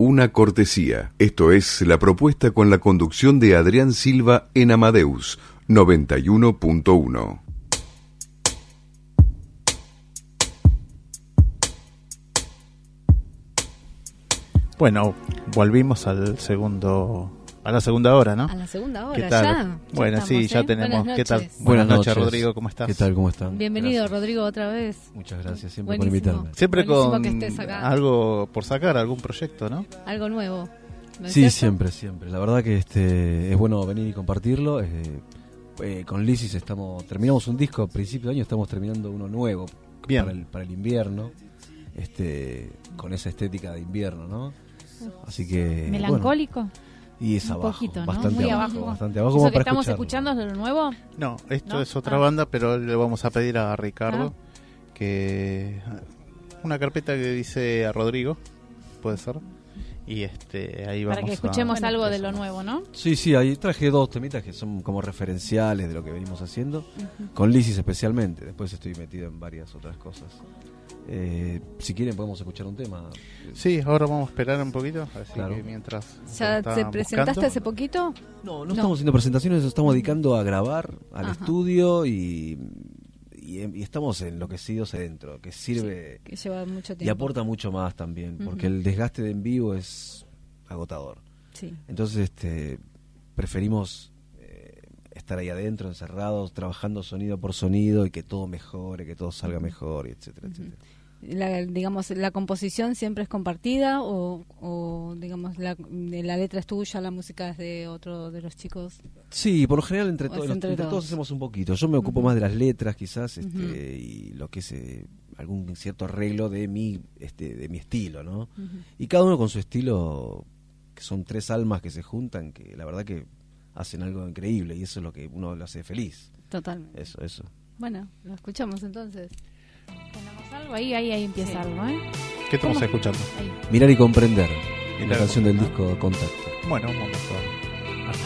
una cortesía. Esto es la propuesta con la conducción de Adrián Silva en Amadeus 91.1. Bueno, volvimos al segundo a la segunda hora, ¿no? A la segunda hora, ¿Qué tal? ya. Bueno, Ya sí, estamos, ya ¿eh? tenemos. Buenas ¿Qué tal? noches. Buenas, noches, noches. Rodrigo, ¿cómo estás? ¿Qué tal? ¿Cómo están? Bienvenido, Gracias. Rodrigo, otra vez. Muchas gracias siempre Buenísimo. por invitarme. Siempre Buenísimo con que estés acá. algo por sacar, algún proyecto, ¿no? Algo nuevo. ¿no es Sí, cierto? siempre, siempre. La verdad que este es bueno venir y compartirlo. eh, eh, con Lisis estamos terminamos un disco a principio de año, estamos terminando uno nuevo Bien. para el para el invierno. Este con esa estética de invierno, ¿no? Así que bueno, Melancólico. Y es un abajo, poquito, ¿no? bastante Muy abajo, abajo. bastante abajo ¿Eso como que para estamos escucharlo. escuchando es de lo nuevo? No, esto ¿No? es otra Ah. banda, pero le vamos a pedir a Ricardo que una carpeta que dice a Rodrigo, puede ser. Y este ahí vamos Para que escuchemos algo de lo nuevo, ¿no? Sí, sí, ahí traje dos temitas que son como referenciales de lo que venimos haciendo, con Lisis especialmente. Después estoy metido en varias otras cosas. Eh, si quieren podemos escuchar un tema. Sí, ahora vamos a esperar un poquito, así Claro. que mientras ¿Ya te presentaste buscando. hace poquito? No, no estamos haciendo presentaciones, estamos dedicando a grabar al Ajá. estudio y, y, y estamos enloquecidos adentro, que sirve Que lleva mucho tiempo. y aporta mucho más también, porque el desgaste de en vivo es agotador. Sí. Entonces, este, preferimos eh, estar ahí adentro, encerrados, trabajando sonido por sonido y que todo mejore, que todo salga mejor, y etcétera, etcétera. La, digamos, ¿la composición siempre es compartida o, o digamos, la, la letra es tuya, la música es de otro de los chicos? Sí, por lo general entre, O todos es entre entre todos todos. hacemos un poquito. Yo me ocupo más de las letras, quizás, este, y lo que es eh, algún cierto arreglo de mi, este, de mi estilo, ¿no? Y cada uno con su estilo, que son tres almas que se juntan, que la verdad que hacen algo increíble y eso es lo que uno lo hace feliz. Totalmente. Eso, eso. Bueno, lo escuchamos entonces. Ponemos algo ahí, ahí, ahí empieza Sí. algo, ¿eh? ¿Qué estamos ¿Cómo? escuchando? Ahí. Mirar y comprender. Mirar la canción del disco Contacto. Bueno, vamos a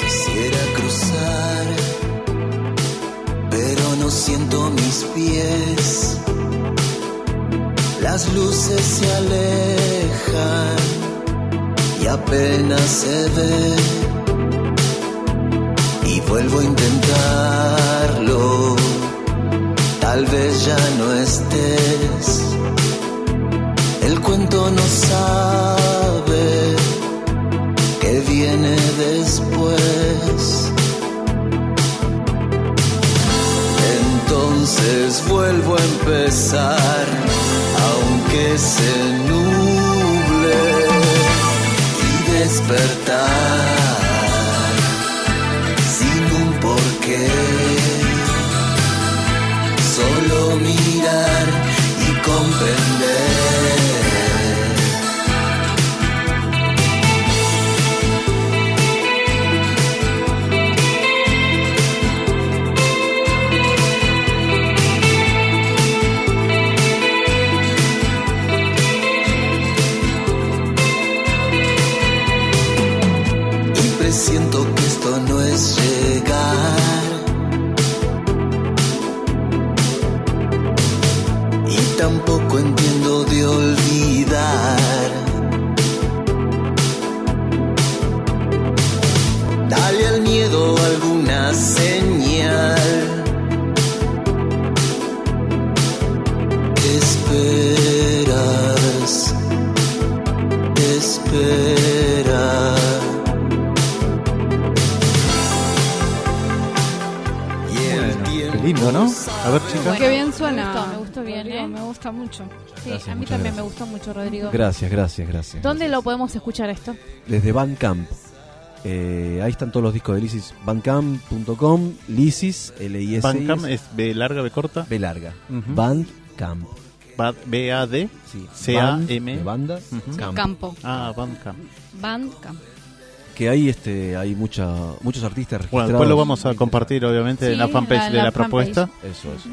Quisiera cruzar, pero no siento mis pies. Las luces se alejan y apenas se ve. Vuelvo a intentarlo, tal vez ya no estés. El cuento no sabe que viene después. Entonces vuelvo a empezar, aunque se nuble y despertar ver, chicas. Qué bien suena. Me gustó, me gustó bien, Rodrigo, ¿eh? Me gusta mucho. Sí, Gracias, a mí también me gustó mucho, Rodrigo. Gracias, gracias, gracias. ¿Dónde lo podemos escuchar esto? Desde Bandcamp. Eh, ahí están todos los discos de Lysis. Bandcamp.com, Lysis, L-I-S. Bandcamp es B larga, B corta. B larga. Ujú. Bandcamp. Bad-. Sí. C-A-M. Band, de banda, Ujú. camp. Campo. Ah, Bandcamp. Bandcamp. Que ahí este, hay mucha, muchos artistas registrados. Bueno, después lo vamos a compartir, obviamente, en la Sí, fanpage la- de la propuesta. Eso, eso.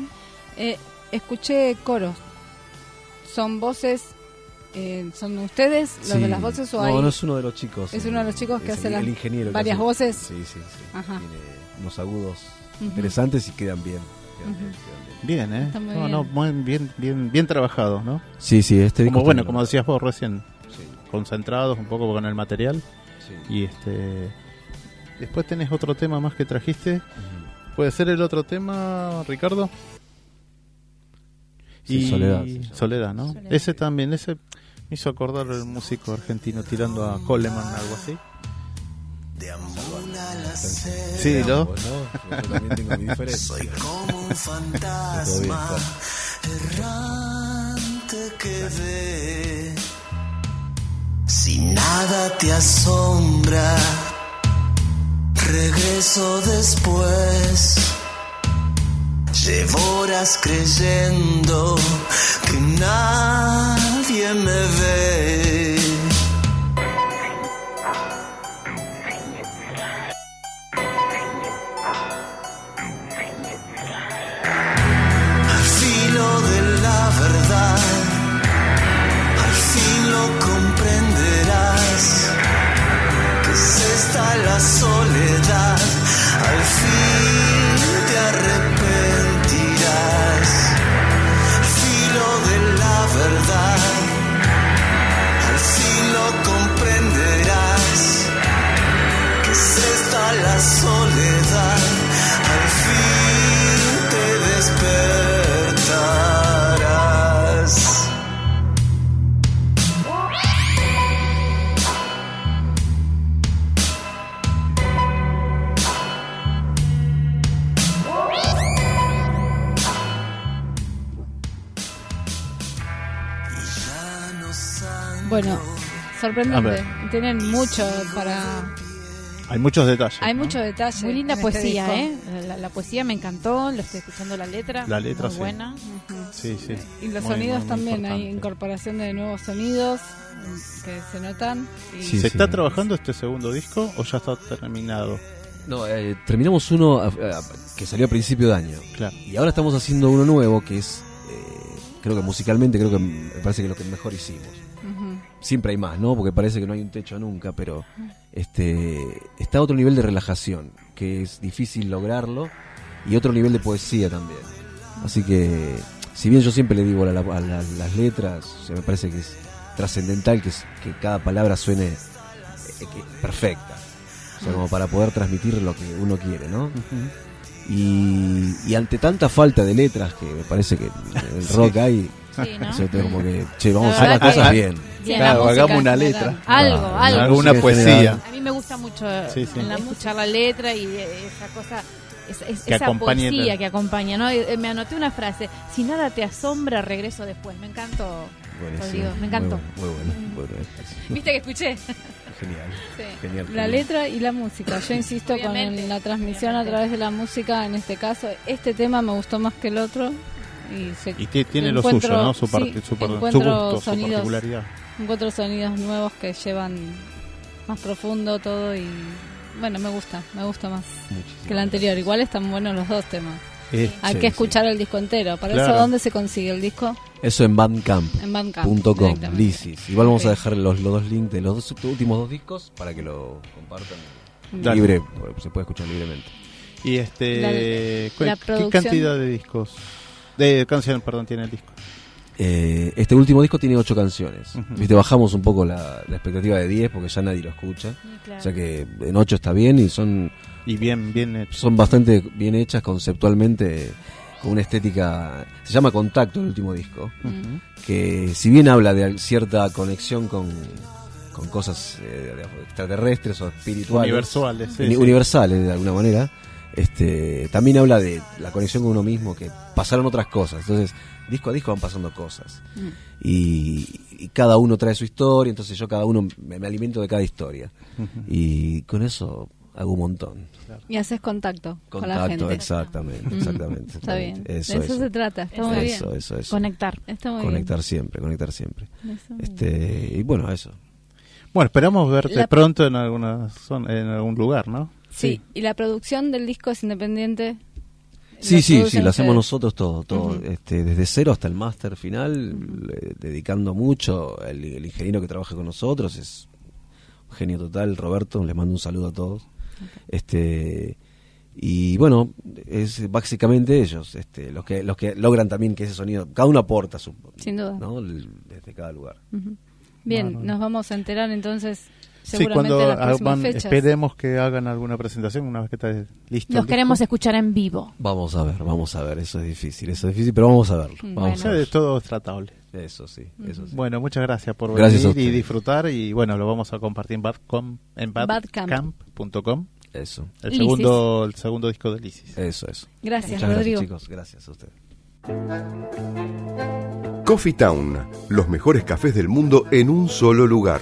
Eh, escuché coros. ¿Son voces? eh, ¿Son ustedes los Sí. de las voces o no, hay no es uno de los chicos. Es uno de los chicos que es hace el, las el ingeniero varias hace- voces? Sí, sí, sí. Ajá. Tiene unos agudos interesantes y quedan bien. quedan bien, quedan bien. Bien, ¿eh? Muy no, bien. no, muy bien, bien, bien trabajado, ¿no? Sí, sí, este disco Como, bueno, como decías vos recién, Sí, concentrados un poco con el material. Sí. Y este. Después tenés otro tema más que trajiste. ¿Puede ser el otro tema, Ricardo? Sí, Soledad, sí. Soledad, ¿no? Soledad. Ese también, ese me hizo acordar el músico argentino tirando a Coleman, algo así. Sí, ¿no? Yo también tengo mi diferencia. Soy como un fantasma errante que ve. Si nada te asombra, regreso después. Llevo horas creyendo que nadie me ve. La soledad, al fin te arrepentirás. Filo de la verdad, al fin lo comprenderás. Que es la soledad, al fin te despertarás. Bueno, sorprendente. Tienen mucho para. Hay muchos detalles. Hay ¿no? mucho detalle. Muy linda en este poesía. ¿eh? La, la poesía me encantó, lo estoy escuchando la letra. La letra, muy sí. buena. Sí, sí. Y los Muy, sonidos muy, muy también, hay incorporación de nuevos sonidos mm, que se notan. Y Sí, ¿Se está sí. trabajando este segundo disco o ya está terminado? No, eh, terminamos uno a- a- que salió a principio de año. Claro. Y ahora estamos haciendo uno nuevo que es, eh, creo que musicalmente, creo que me parece que es lo que mejor hicimos. Siempre hay más, ¿no? Porque parece que no hay un techo nunca, pero este está a otro nivel de relajación, que es difícil lograrlo, y otro nivel de poesía también. Así que, si bien yo siempre le digo a, la- a la- las letras, o sea, me parece que es trascendental que, es- que cada palabra suene eh, que- perfecta. O sea, como para poder transmitir lo que uno quiere, ¿no? Y, y ante tanta falta de letras que me parece que en el rock hay, Sí, ¿no? como que, che, vamos a La hacer las cosas bien. Bien, Claro, la música hagamos una letra. Algo, Claro, algo. Alguna poesía. A mí me gusta mucho Sí, sí. en la- escuchar la letra y eh, esa cosa, esa, es- Que esa acompañe poesía la- que acompaña, ¿no? Eh, Me anoté una frase, si nada te asombra, regreso después. Me encantó. Buenísimo. Me encantó. Muy bueno, muy bueno. muy bueno. ¿Viste que escuché? Genial. Sí. Genial, La genial. letra y la música. Yo insisto con Obviamente, el- la transmisión a obviamente. través de la música. En este caso, este tema me gustó más que el otro. Y, se, Y tiene lo suyo, ¿no? Su, sí, parte, su, par- su encuentro gusto, su particularidad. encuentro sonidos nuevos que llevan más profundo todo. Y bueno, me gusta. Me gusta más Muchísimas que el anterior. Igual están buenos los dos temas. Eh, Hay Sí, que sí. escuchar el disco entero. ¿Para Claro. eso dónde se consigue el disco? Eso en bandcamp.com, En. Lisis. Igual vamos a dejar los, los dos links de los dos últimos dos discos para que lo compartan Dale. libre, se puede escuchar libremente. Y este, La- ¿cu- la ¿qué cantidad de discos? De canciones, perdón, tiene el disco. Eh, este último disco tiene ocho canciones. Viste, bajamos un poco la, la expectativa de 10 porque ya nadie lo escucha. Claro. O sea que en ocho está bien y son Y bien, bien hecho. son bastante bien hechas conceptualmente, con una estética. Se llama Contacto el último disco. Que si bien habla de cierta conexión con, con cosas eh, extraterrestres o espirituales. Universales, sí, Uni- sí. universales de alguna manera. Este, también habla de la conexión con uno mismo, que pasaron otras cosas. Entonces, disco a disco van pasando cosas. Y, y cada uno trae su historia, entonces yo cada uno me, me alimento de cada historia. Y con eso hago un montón. Y haces contacto, con la Contacto, gente. exactamente, Mm. exactamente. Está bien. Eso, de eso, eso. se trata. Está muy eso, bien. eso, eso. Conectar. Está muy Conectar siempre, conectar siempre. Este, y bueno, eso. Bueno, esperamos verte La- pronto en alguna zona, en algún lugar, ¿no? Sí. y la producción del disco es independiente. Sí, sí, sí, lo hacemos nosotros todo, todo, este, desde cero hasta el máster final, eh, dedicando mucho. El, el ingeniero que trabaja con nosotros es un genio total, Roberto, les mando un saludo a todos. Este y bueno, es básicamente ellos, este, los que los que logran también que ese sonido, cada uno aporta su, Sin duda. desde cada lugar. Bien, Bueno. nos vamos a enterar entonces Sí, seguramente cuando en las hagan- fechas. esperemos que hagan alguna presentación una vez que esté listo. Los queremos disco. escuchar en vivo. Vamos a ver, vamos a ver, eso es difícil, eso es difícil, pero vamos a verlo. Mm, Vamos a de ver. todo es tratable. Eso sí, eso sí. Bueno, muchas gracias por Gracias venir y disfrutar y bueno, lo vamos a compartir en badcom en Badcamp. badcamp.com. Eso, El Lisis. segundo el segundo disco de Lisis. eso, eso. Gracias, Muchas Rodrigo. gracias, chicos, gracias a ustedes. Coffee Town, los mejores cafés del mundo en un solo lugar.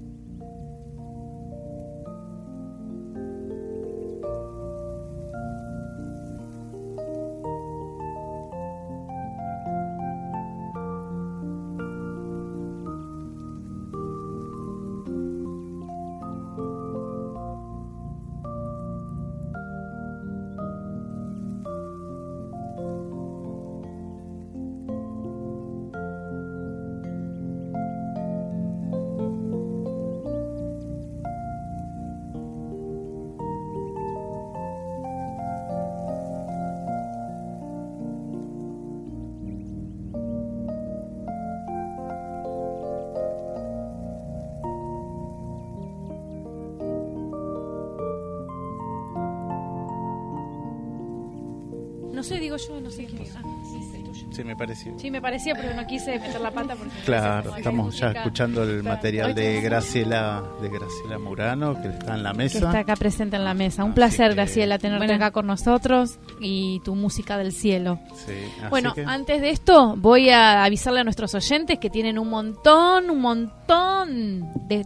No sé, digo yo, no sé quién. Ah, sí, es el tuyo. Sí, me pareció. Sí, me parecía, pero no quise meter la pata porque... Claro, estamos ya escuchando el Claro. material de Graciela de Graciela Murano que está en la que mesa. está acá presente en la mesa. Un Así placer, que- Graciela, tenerte Bueno. acá con nosotros y tu música del cielo. Sí, así Bueno, que- antes de esto, voy a avisarle a nuestros oyentes que tienen un montón, un montón de,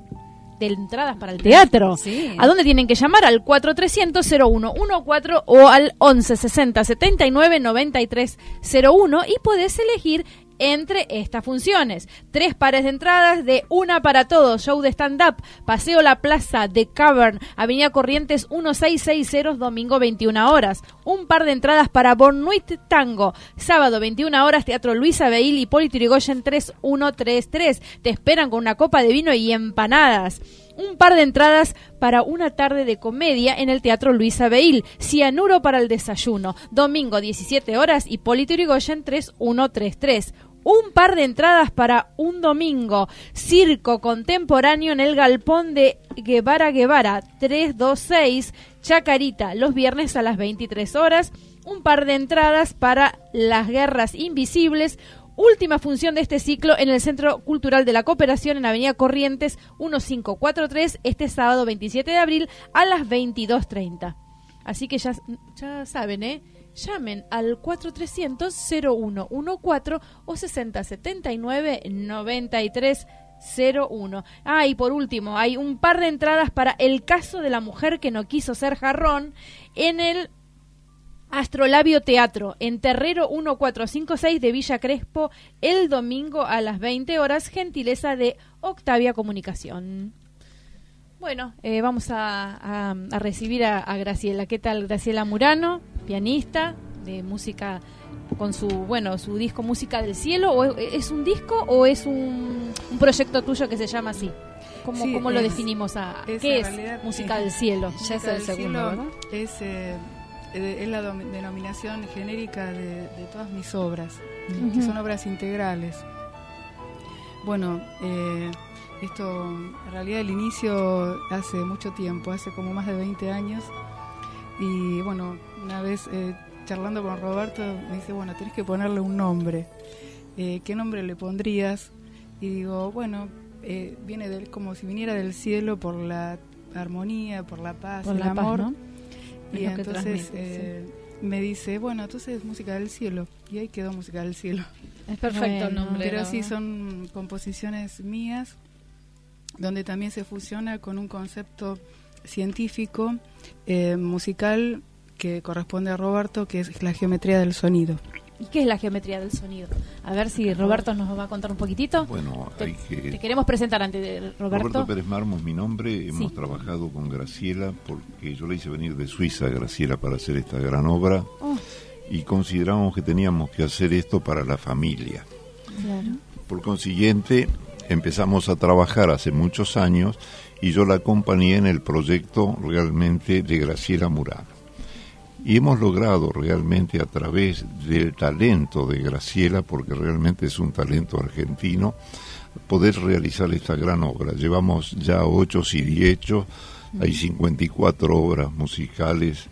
de entradas para el teatro. Sí. ¿A dónde tienen que llamar? Al 4300-0114 o al 1160 79 93 01 y podés elegir entre estas funciones. Tres pares de entradas de Una para Todos, show de stand-up, Paseo La Plaza de Cavern, Avenida Corrientes 1660, domingo 21 horas. Un par de entradas para Bornuit Tango, sábado 21 horas, Teatro Luisa Beil y Poli Tirigoyen 3133. Te esperan con una copa de vino y empanadas un par de entradas para una tarde de comedia en el Teatro Luisa Beil, Cianuro para el desayuno, domingo 17 horas y Polito Yrigoyen 3133. Un par de entradas para un domingo, circo contemporáneo en el galpón de Guevara Guevara 326, Chacarita, los viernes a las 23 horas. Un par de entradas para las guerras invisibles, Última función de este ciclo en el Centro Cultural de la Cooperación en Avenida Corrientes 1543 este sábado 27 de abril a las 22.30. Así que ya, saben, ¿eh? Llamen al 4300-0114 o 6079-9301. Ah, y por último, hay un par de entradas para El caso de la mujer que no quiso ser jarrón en el Astrolabio Teatro en Terrero 1456 de Villa Crespo el domingo a las 20 horas, gentileza de Octavia Comunicación. Bueno, eh, vamos a, a- a recibir a, a Graciela. ¿Qué tal? Graciela Murano, pianista de música con su, bueno, su disco Música del Cielo. ¿O es, es un disco o es un, un proyecto tuyo que se llama así? ¿Cómo, Sí, cómo lo definimos? A, es ¿Qué es realidad, Música eh, del Cielo? Ya es el del segundo, Cielo ¿verdad? Es, eh, eh, es la denominación genérica de, de todas mis obras, que son obras integrales. Bueno, eh, esto en realidad el inicio hace mucho tiempo, hace como más de 20 años. Y bueno, una vez eh, charlando con Roberto me dice, bueno, tenés que ponerle un nombre. Eh, ¿Qué nombre le pondrías? Y digo, bueno, eh, viene del, como si viniera del cielo por la armonía, por la paz, Por el la paz, amor. Es Y lo entonces eh, me dice, bueno, entonces música del cielo. Y ahí quedó música del cielo. Es perfecto el nombre. Pero sí, son composiciones mías, donde también se fusiona con un concepto científico, eh, musical, que corresponde a Roberto, que es la geometría del sonido. ¿Y qué es la geometría del sonido? A ver si Roberto nos va a contar un poquitito. Bueno, Te- hay Te que... queremos presentar antes de Roberto. Roberto Pérez Marmos, mi nombre. Hemos Sí. trabajado con Graciela porque yo le hice venir de Suiza a Graciela para hacer esta gran obra Oh, y consideramos que teníamos que hacer esto para la familia. claro. Por consiguiente, empezamos a trabajar hace muchos años y yo la acompañé en el proyecto realmente de Graciela Murano. Y hemos logrado realmente a través del talento de Graciela, porque realmente es un talento argentino, poder realizar esta gran obra. Llevamos ya ocho y hechos, hay 54 obras musicales.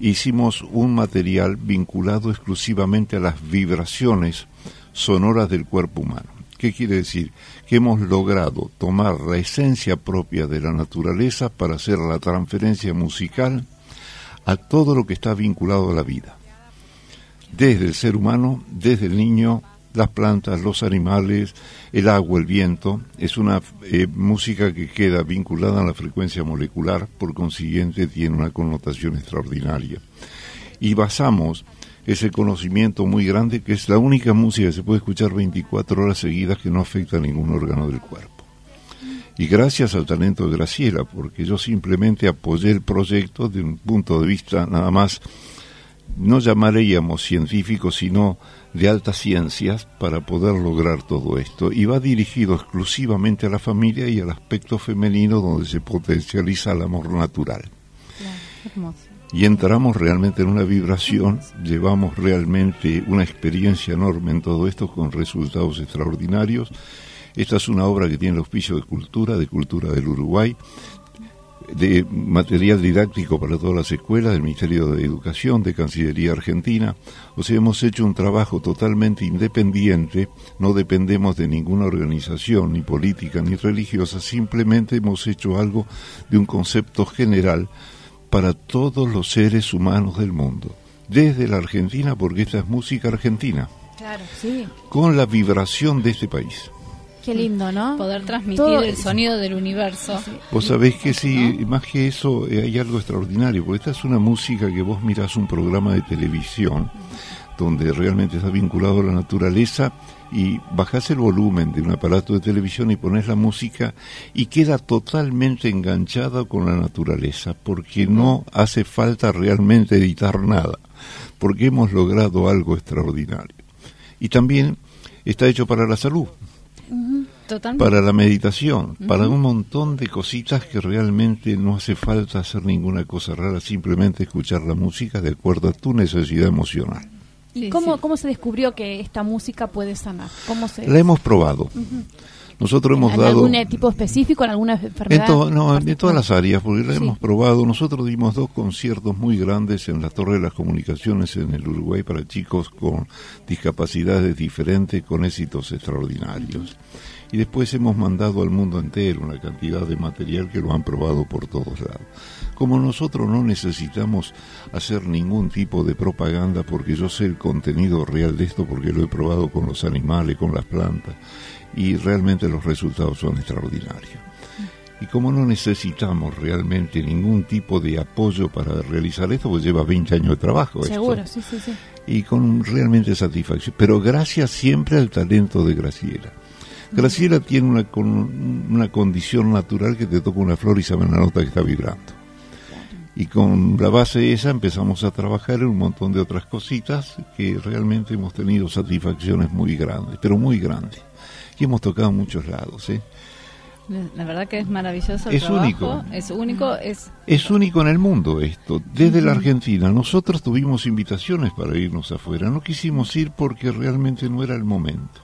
Hicimos un material vinculado exclusivamente a las vibraciones sonoras del cuerpo humano. ¿Qué quiere decir? Que hemos logrado tomar la esencia propia de la naturaleza para hacer la transferencia musical a todo lo que está vinculado a la vida. Desde el ser humano, desde el niño, las plantas, los animales, el agua, el viento. Es una eh, música que queda vinculada a la frecuencia molecular, por consiguiente tiene una connotación extraordinaria. Y basamos ese conocimiento muy grande que es la única música que se puede escuchar 24 horas seguidas que no afecta a ningún órgano del cuerpo. Y gracias al talento de Graciela, porque yo simplemente apoyé el proyecto de un punto de vista nada más, no llamaríamos científico, sino de altas ciencias para poder lograr todo esto. Y va dirigido exclusivamente a la familia y al aspecto femenino donde se potencializa el amor natural y entramos realmente en una vibración, llevamos realmente una experiencia enorme en todo esto con resultados extraordinarios. Esta es una obra que tiene el auspicio de cultura, de cultura del Uruguay, de material didáctico para todas las escuelas, del Ministerio de Educación, de Cancillería Argentina. O sea, hemos hecho un trabajo totalmente independiente, no dependemos de ninguna organización, ni política, ni religiosa, simplemente hemos hecho algo de un concepto general para todos los seres humanos del mundo, desde la Argentina, porque esta es música argentina, Claro, sí. con la vibración de este país. Qué lindo, ¿no? Poder transmitir Todo- el sonido del universo. Vos sabés que sí, más que eso eh, hay algo extraordinario, porque esta es una música que vos mirás un programa de televisión donde realmente está vinculado a la naturaleza y bajás el volumen de un aparato de televisión y pones la música y queda totalmente enganchada con la naturaleza, porque no hace falta realmente editar nada, porque hemos logrado algo extraordinario. Y también está hecho para la salud Para la meditación, para un montón de cositas que realmente no hace falta hacer ninguna cosa rara, simplemente escuchar la música de acuerdo a tu necesidad emocional. ¿Y Sí, cómo, sí. cómo se descubrió que esta música puede sanar? ¿Cómo se, La hemos probado. Nosotros hemos ¿En dado... algún eh, tipo específico, en alguna En, enfermedad? to- no, en todas las áreas, porque la Sí. hemos probado. Nosotros dimos dos conciertos muy grandes en la Torre de las Comunicaciones en el Uruguay para chicos con discapacidades diferentes, con éxitos extraordinarios. Y después hemos mandado al mundo entero una cantidad de material que lo han probado por todos lados. Como nosotros no necesitamos hacer ningún tipo de propaganda porque yo sé el contenido real de esto porque lo he probado con los animales, con las plantas y realmente los resultados son extraordinarios. Y como no necesitamos realmente ningún tipo de apoyo para realizar esto, pues lleva 20 años de trabajo. esto. Seguro, sí, sí, sí. y con realmente satisfacción. Pero gracias siempre al talento de Graciela. Graciela tiene una, con- una condición natural que te toca una flor y sabe la nota que está vibrando. Y con la base esa empezamos a trabajar en un montón de otras cositas que realmente hemos tenido satisfacciones muy grandes, pero muy grandes. Y hemos tocado en muchos lados. ¿eh? La verdad que es maravilloso el Es trabajo. único. Es único, es Es único en el mundo esto. Desde la Argentina nosotros tuvimos invitaciones para irnos afuera. No quisimos ir porque realmente no era el momento.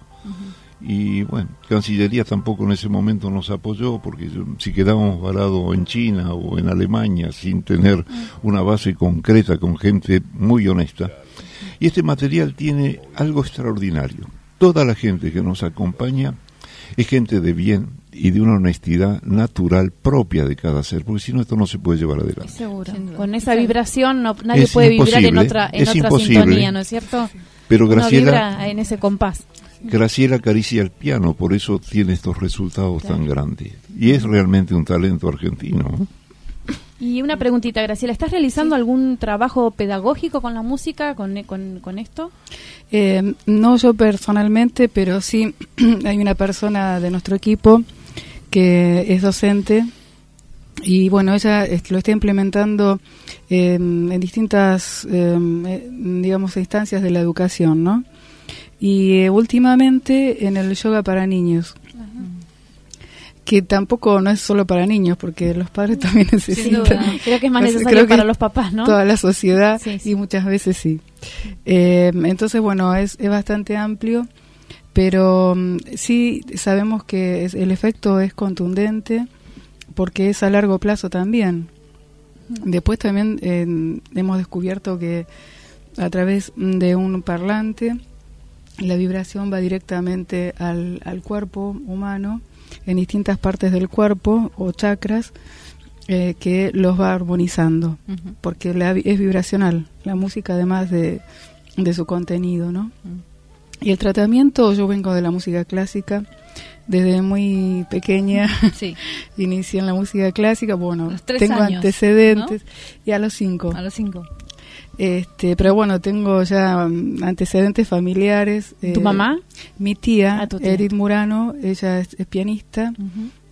Y bueno, Cancillería tampoco en ese momento nos apoyó porque si quedábamos varados en China o en Alemania sin tener una base concreta con gente muy honesta. Y este material tiene algo extraordinario. Toda la gente que nos acompaña es gente de bien y de una honestidad natural propia de cada ser, porque si no esto no se puede llevar adelante. Seguro. Con esa vibración no, nadie Es puede vibrar en imposible, otra, en es otra imposible. sintonía, ¿no es cierto? Pero No Graciela, vibra en ese compás. Graciela acaricia el piano, por eso tiene estos resultados tan grandes. Y es realmente un talento argentino. Y una preguntita, Graciela, ¿estás realizando algún trabajo pedagógico con la música, con, con, con esto? Eh, no yo personalmente, pero sí hay una persona de nuestro equipo que es docente y bueno, ella lo está implementando eh, en distintas, eh, eh, digamos, instancias de la educación, ¿no? Y eh, últimamente en el yoga para niños, que tampoco no es solo para niños, porque los padres también necesitan. Creo que es más necesario creo que para los papás, ¿no? Toda la sociedad Sí, sí. y muchas veces sí. Eh, entonces, bueno, es, es bastante amplio, pero mm, sí sabemos que es- el efecto es contundente porque es a largo plazo también. Después también eh, hemos descubierto que a través de un parlante la vibración va directamente al, al cuerpo humano en distintas partes del cuerpo o chakras eh, que los va armonizando porque la, es vibracional la música además de, de su contenido ¿no? y el tratamiento yo vengo de la música clásica desde muy pequeña sí, inicié en la música clásica bueno tengo años, antecedentes y a los cinco. A los cinco. Este pero bueno tengo ya antecedentes familiares ¿Tu eh, mamá? mi tía, Ah, tía. Edith Murano ella es, es pianista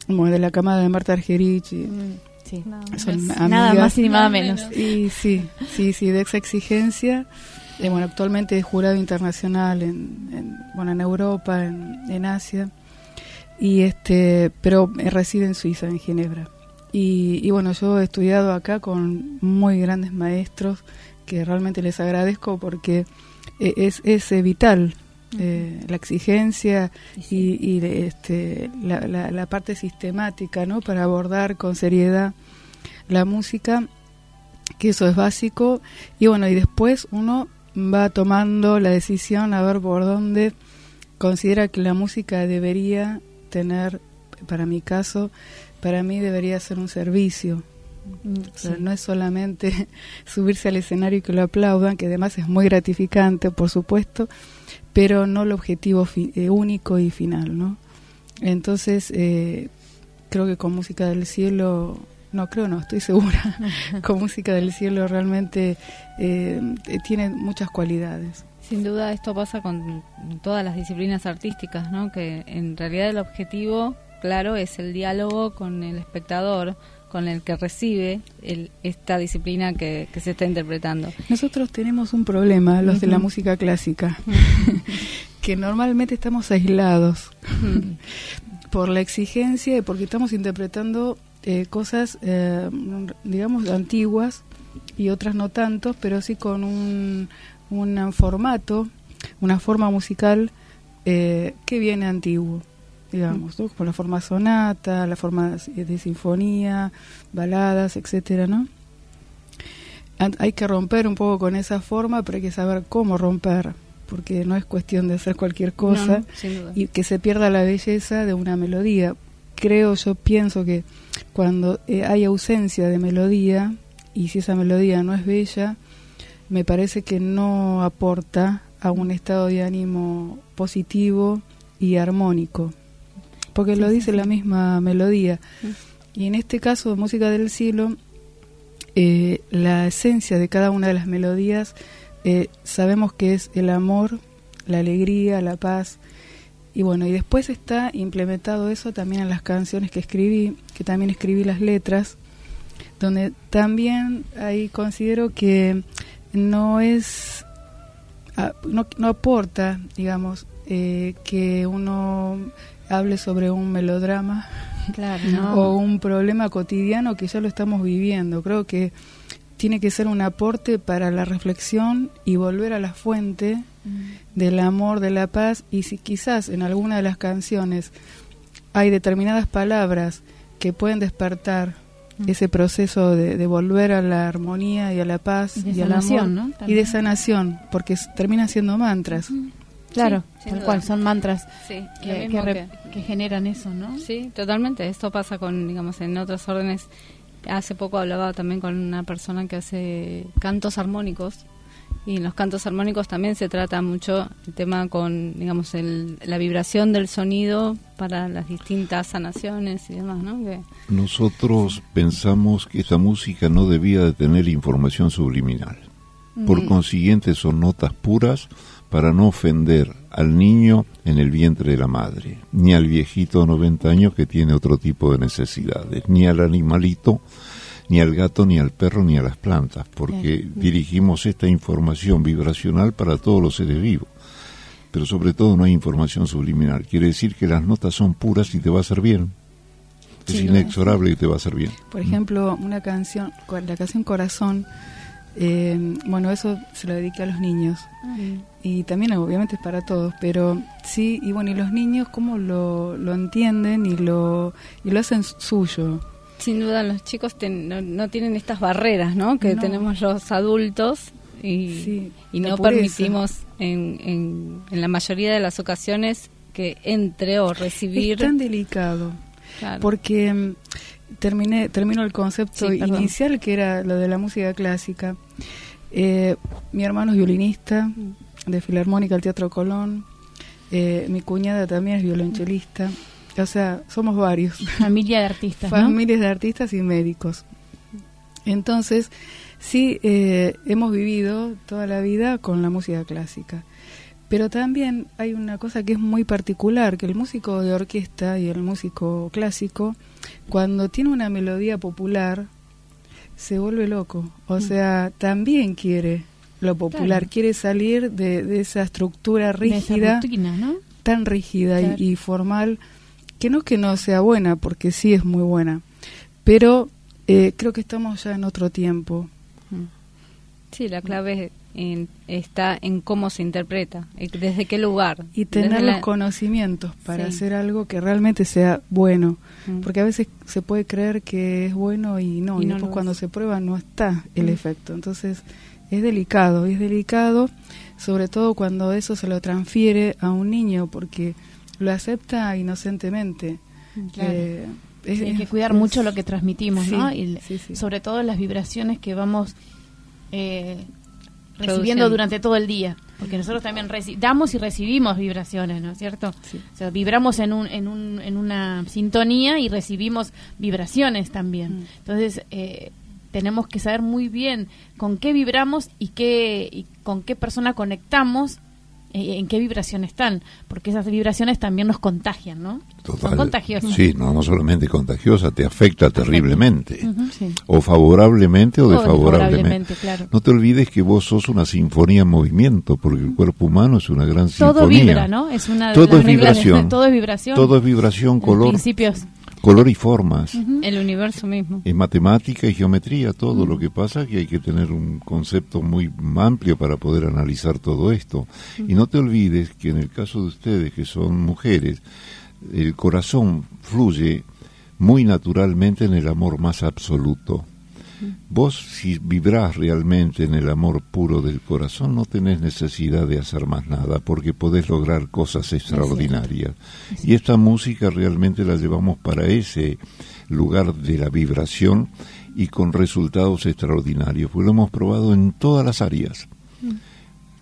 como de la camada de Marta Argerich y- Mm, Sí. son Nada más y ni nada menos. Y sí, sí, sí, de esa exigencia. Eh, bueno, actualmente es jurado internacional en, en, bueno, en Europa, en, en Asia, y este, pero eh, reside en Suiza, en Ginebra. Y, y bueno, yo he estudiado acá con muy grandes maestros que realmente les agradezco porque eh, es, es eh, vital eh, la exigencia y, y este, la, la- la parte sistemática ¿no? para abordar con seriedad la música, que eso es básico. Y bueno, y después uno va tomando la decisión a ver por dónde considera que la música debería tener, para mi caso, para mí debería ser un servicio. Mm, O sea, sí. no es solamente subirse al escenario y que lo aplaudan, que además es muy gratificante, por supuesto, pero no el objetivo eh, único y final, ¿no? Entonces, eh, creo que con Música del Cielo, no creo, no, estoy segura, con Música del Cielo realmente eh, tiene muchas cualidades. Sin duda esto pasa con todas las disciplinas artísticas, ¿no? Que en realidad el objetivo, claro, es el diálogo con el espectador, con el que recibe el- esta disciplina que, que se está interpretando. Nosotros tenemos un problema, los de la música clásica, que normalmente estamos aislados por la exigencia y porque estamos interpretando eh, cosas, eh, digamos, antiguas y otras no tanto, pero sí con un, un formato, una forma musical eh, que viene antiguo, digamos, ¿no? como la forma sonata, la forma de sinfonía, baladas, etcétera, ¿no? Hay que romper un poco con esa forma, pero hay que saber cómo romper, porque no es cuestión de hacer cualquier cosa No, y que se pierda la belleza de una melodía. Creo, yo pienso que cuando eh, hay ausencia de melodía y si esa melodía no es bella, me parece que no aporta a un estado de ánimo positivo y armónico. Porque lo dice la misma melodía. y en este caso música del cielo, eh, la esencia de cada una de las melodías eh, sabemos que es el amor, la alegría, la paz. Y bueno, y después está implementado eso también en las canciones que escribí, que también escribí las letras, donde también ahí considero que no es, no, no aporta, digamos, eh, que uno hable sobre un melodrama Claro, o un problema cotidiano que ya lo estamos viviendo. Creo que tiene que ser un aporte para la reflexión y volver a la fuente del amor, de la paz y si quizás en alguna de las canciones hay determinadas palabras que pueden despertar ese proceso de, de volver a la armonía y a la paz Y de y al amor sanación, ¿no? y de sanación porque terminan siendo mantras. Claro, Sí, tal duda. cual, son mantras Sí, que, mismo que re- que generan eso, ¿no? Sí, totalmente. Esto pasa con, digamos, en otros órdenes. Hace poco hablaba también con una persona que hace cantos armónicos y en los cantos armónicos también se trata mucho el tema con, digamos, el, la vibración del sonido para las distintas sanaciones y demás, ¿no? Que, Nosotros pensamos que esta música no debía de tener información subliminal. Por consiguiente son notas puras para no ofender al niño en el vientre de la madre, ni al viejito de 90 años que tiene otro tipo de necesidades, ni al animalito, ni al gato, ni al perro, ni a las plantas, porque dirigimos esta información vibracional para todos los seres vivos. Pero sobre todo no hay información subliminal. Quiere decir que las notas son puras y te va a hacer bien. Es Sí, inexorable que te va a hacer bien. Por ejemplo, una canción, la canción Corazón, eh, bueno, eso se lo dedica a los niños. Y también obviamente es para todos, pero sí, y bueno, y los niños cómo lo, lo entienden y lo, y lo hacen suyo. sin duda los chicos ten- no, no tienen estas barreras, ¿no? Que No. tenemos los adultos y, Sí, y no permitimos en, en, en la mayoría de las ocasiones que entre o recibir. Es tan delicado, Claro. porque mm, terminé, termino el concepto Sí, inicial que era lo de la música clásica. Eh, mi hermano es violinista de Filarmónica del Teatro Colón, eh, mi cuñada también es violonchelista, o sea, somos varios. Familia de artistas, ¿no? familias de artistas y médicos. Entonces, sí, eh, hemos vivido toda la vida con la música clásica. Pero también hay una cosa que es muy particular, que el músico de orquesta y el músico clásico, cuando tiene una melodía popular, se vuelve loco. O sea, también quiere lo popular, Mm. Claro. quiere salir de, de esa estructura esa rígida rutina, ¿no? tan rígida y- Claro. y, formal, que no es que no sea buena, porque sí es muy buena, pero eh, creo que estamos ya en otro tiempo. Sí, la clave en- está en cómo se interpreta, desde qué lugar. Y tener los la- conocimientos para Sí. hacer algo que realmente sea bueno, Mm. porque a veces se puede creer que es bueno y no, Y no después cuando es. se prueba no está el Mm. efecto. Entonces es delicado, es delicado, sobre todo cuando eso se lo transfiere a un niño, porque lo acepta inocentemente. Claro. Eh, es- Sí, hay que cuidar es- mucho lo que transmitimos, ¿no? Y sí, sí. Sobre todo las vibraciones que vamos eh, recibiendo durante todo el día. Porque nosotros también damos y recibimos vibraciones, ¿no es cierto? Sí. O sea, vibramos en, un, en, un, en una sintonía y recibimos vibraciones también. Mm. Entonces, eh, tenemos que saber muy bien con qué vibramos y, qué, y con qué persona conectamos, eh, en qué vibración están. Porque esas vibraciones también nos contagian, ¿no? Son Total. contagiosas. Sí, no, no solamente contagiosa, te afecta terriblemente. Sí. O favorablemente o O desfavorablemente. claro. No te olvides que vos sos una sinfonía en movimiento, porque el cuerpo humano es una gran sinfonía. todo vibra, ¿no? Es una de Todo es de- vibración. todo es vibración. Todo es vibración, color, principios. Color y formas. El universo mismo. Es matemática y geometría, todo. Lo que pasa es que hay que tener un concepto muy amplio para poder analizar todo esto. Y no te olvides que en el caso de ustedes, que son mujeres, el corazón fluye muy naturalmente en el amor más absoluto. Vos, si vibrás realmente en el amor puro del corazón, no tenés necesidad de hacer más nada, porque podés lograr cosas extraordinarias. Y esta música realmente la llevamos para ese lugar de la vibración y con resultados extraordinarios, porque lo hemos probado en todas las áreas.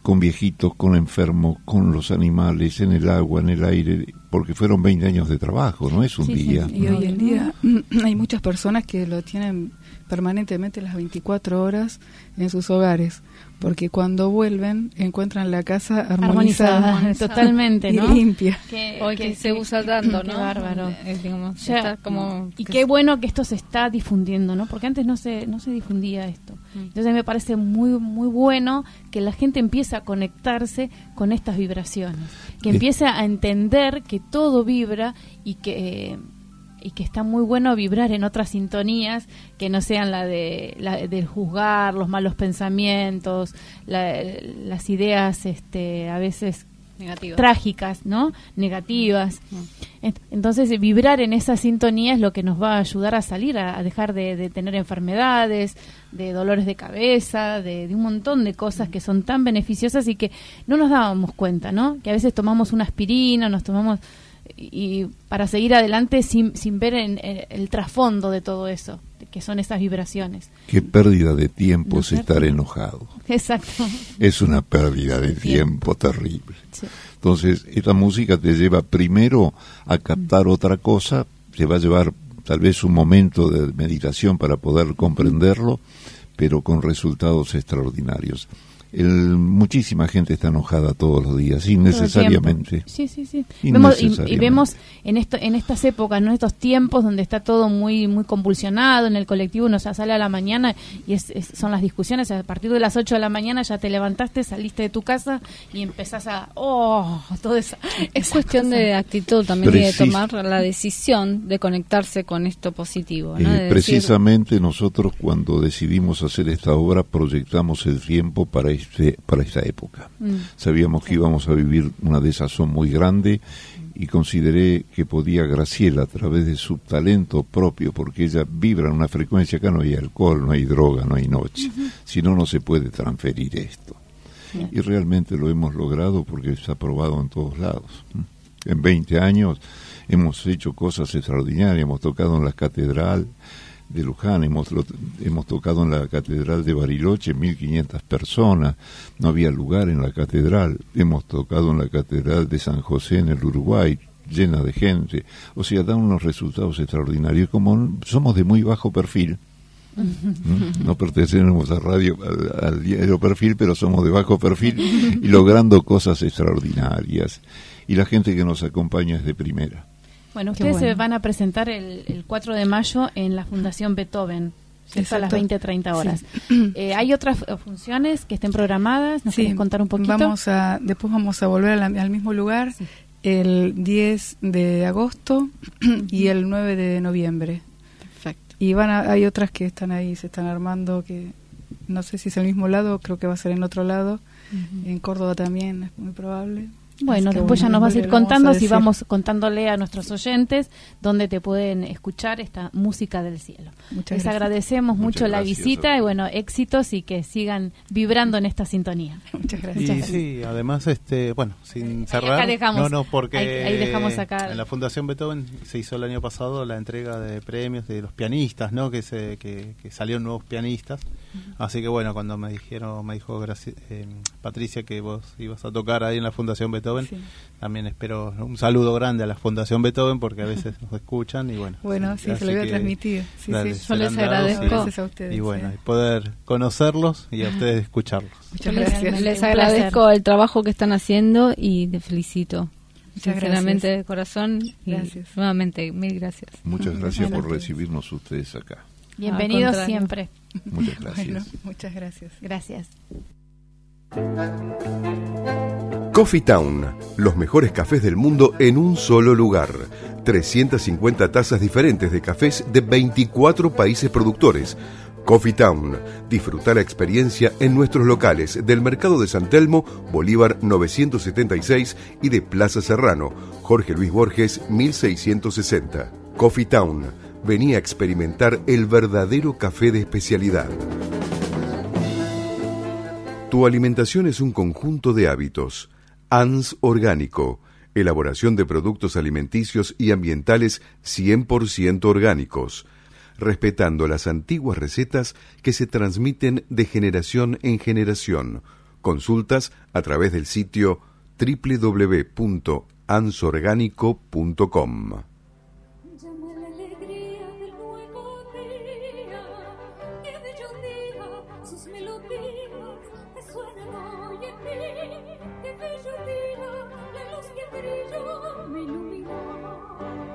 Con viejitos, con enfermos, con los animales, en el agua, en el aire, porque fueron 20 años de trabajo, no es un Sí, sí, día. Y hoy en día hay muchas personas que lo tienen permanentemente las 24 horas en sus hogares, porque cuando vuelven encuentran la casa armonizada, Armonizada, totalmente, y ¿no? limpia. Que, Hoy que, se sí. usa tanto, Qué ¿no? bárbaro. Eh, digamos, Ya, está como y qué bueno que esto se está difundiendo, ¿no? Porque antes no se no se difundía esto. Entonces me parece muy muy bueno que la gente empiece a conectarse con estas vibraciones, que empiece a entender que todo vibra y que y que está muy bueno vibrar en otras sintonías que no sean la de la del juzgar, los malos pensamientos, la- las ideas este a veces negativo. trágicas, ¿no? Negativas. Ent- Entonces, vibrar en esa sintonía es lo que nos va a ayudar a salir, a, a dejar de, de tener enfermedades, de dolores de cabeza, de, de un montón de cosas que son tan beneficiosas y que no nos dábamos cuenta, ¿no? Que a veces tomamos una aspirina, nos tomamos y, para seguir adelante sin, sin ver en, el trasfondo de todo eso, que son esas vibraciones. Qué pérdida de tiempo ¿No es cierto? estar enojado. Exacto. Es una pérdida de tiempo terrible. Sí. Entonces, esta música te lleva primero a captar otra cosa, te va a llevar tal vez un momento de meditación para poder comprenderlo, pero con resultados extraordinarios. El- muchísima gente está enojada todos los días, innecesariamente. Sí, sí, sí. Vemos, y, vemos en esto, en estas épocas, ¿no? estos tiempos donde está todo muy muy convulsionado en el colectivo, uno ya sale a la mañana y es, es- son las discusiones. A partir de las 8 de la mañana ya te levantaste, saliste de tu casa y empezás a. ¡Oh! Todo eso. Es cuestión de actitud también y de tomar la decisión de conectarse con esto positivo. ¿no? Eh, De decir, precisamente nosotros cuando decidimos hacer esta obra proyectamos el tiempo para este para esta época. Mm. Sabíamos que íbamos a vivir una desazón muy grande y consideré que podía Graciela a través de su talento propio, porque ella vibra en una frecuencia, acá no hay alcohol, no hay droga, no hay noche, si no, no se puede transferir esto. Y realmente lo hemos logrado porque está probado en todos lados. En 20 años hemos hecho cosas extraordinarias, hemos tocado en la catedral de Luján, hemos, hemos tocado en la catedral de Bariloche, 1500 personas, no había lugar en la catedral, hemos tocado en la catedral de San José en el Uruguay, llena de gente, o sea, dan unos resultados extraordinarios, como somos de muy bajo perfil. No pertenecemos a radio, al diario perfil, pero somos de bajo perfil y logrando cosas extraordinarias. Y la gente que nos acompaña es de primera. Bueno, ustedes se van a presentar el, el 4 de mayo en la Fundación Beethoven. ¿cierto? A las Exacto. 20-30 horas. Sí. Eh, ¿Hay otras funciones que estén programadas? ¿Nos Sí, querés contar un poquito? Vamos a, después vamos a volver la- al mismo lugar el 10 de agosto y el 9 de noviembre. Perfecto. Y van a- hay otras que están ahí, se están armando, que no sé si es el mismo lado, creo que va a ser en otro lado. En Córdoba también, es muy probable. Bueno, que después ya nos vas a ir contando, a si vamos contándole a nuestros oyentes dónde te pueden escuchar esta música del cielo. Muchas Les gracias. agradecemos Muchas mucho la gracias, visita y bueno, éxitos y que sigan vibrando en esta sintonía. Muchas Y gracias. sí, además, este, bueno, sin acá cerrar. dejamos. no, no, porque Ahí- ahí dejamos acá. en la Fundación Beethoven se hizo el año pasado la entrega de premios de los pianistas, ¿no? Que se que, que salieron nuevos pianistas. Así que bueno, cuando me dijeron, me dijo Graci- eh, Patricia que vos ibas a tocar ahí en la Fundación Beethoven, Sí. también espero un saludo grande a la Fundación Beethoven porque a veces nos escuchan y bueno. Bueno, sí, se lo voy a transmitir. Sí, dale, sí. Yo les agradezco. y- Gracias a ustedes. Y bueno, y poder conocerlos y a ustedes escucharlos. Muchas Les- gracias. les- agradezco el trabajo que están haciendo y te felicito. Muchas Sinceramente, gracias. de corazón. Y Gracias. nuevamente, mil gracias. Muchas gracias por recibirnos ustedes acá. Bienvenidos siempre. Muchas gracias. Bueno, muchas gracias. Gracias. Coffee Town, los mejores cafés del mundo en un solo lugar. 350 tazas diferentes de cafés de 24 países productores. Coffee Town, disfruta la experiencia en nuestros locales del Mercado de San Telmo, Bolívar 976 y de Plaza Serrano, Jorge Luis Borges 1660. Coffee Town, venía a experimentar el verdadero café de especialidad. Tu alimentación es un conjunto de hábitos. ANS Orgánico, elaboración de productos alimenticios y ambientales 100% orgánicos, respetando las antiguas recetas que se transmiten de generación en generación. Consultas a través del sitio www.ansorgánico.com. Llama la alegría del nuevo día, que bello día, sus melodías que suenan hoy en mí. Que bello día, la luz que brilló me iluminó.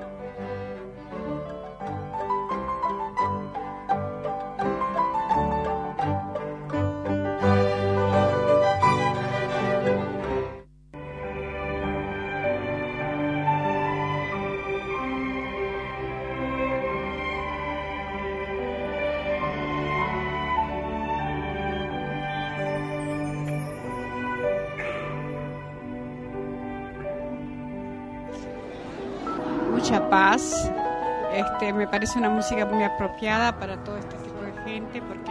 Me parece una música muy apropiada para todo este tipo de gente porque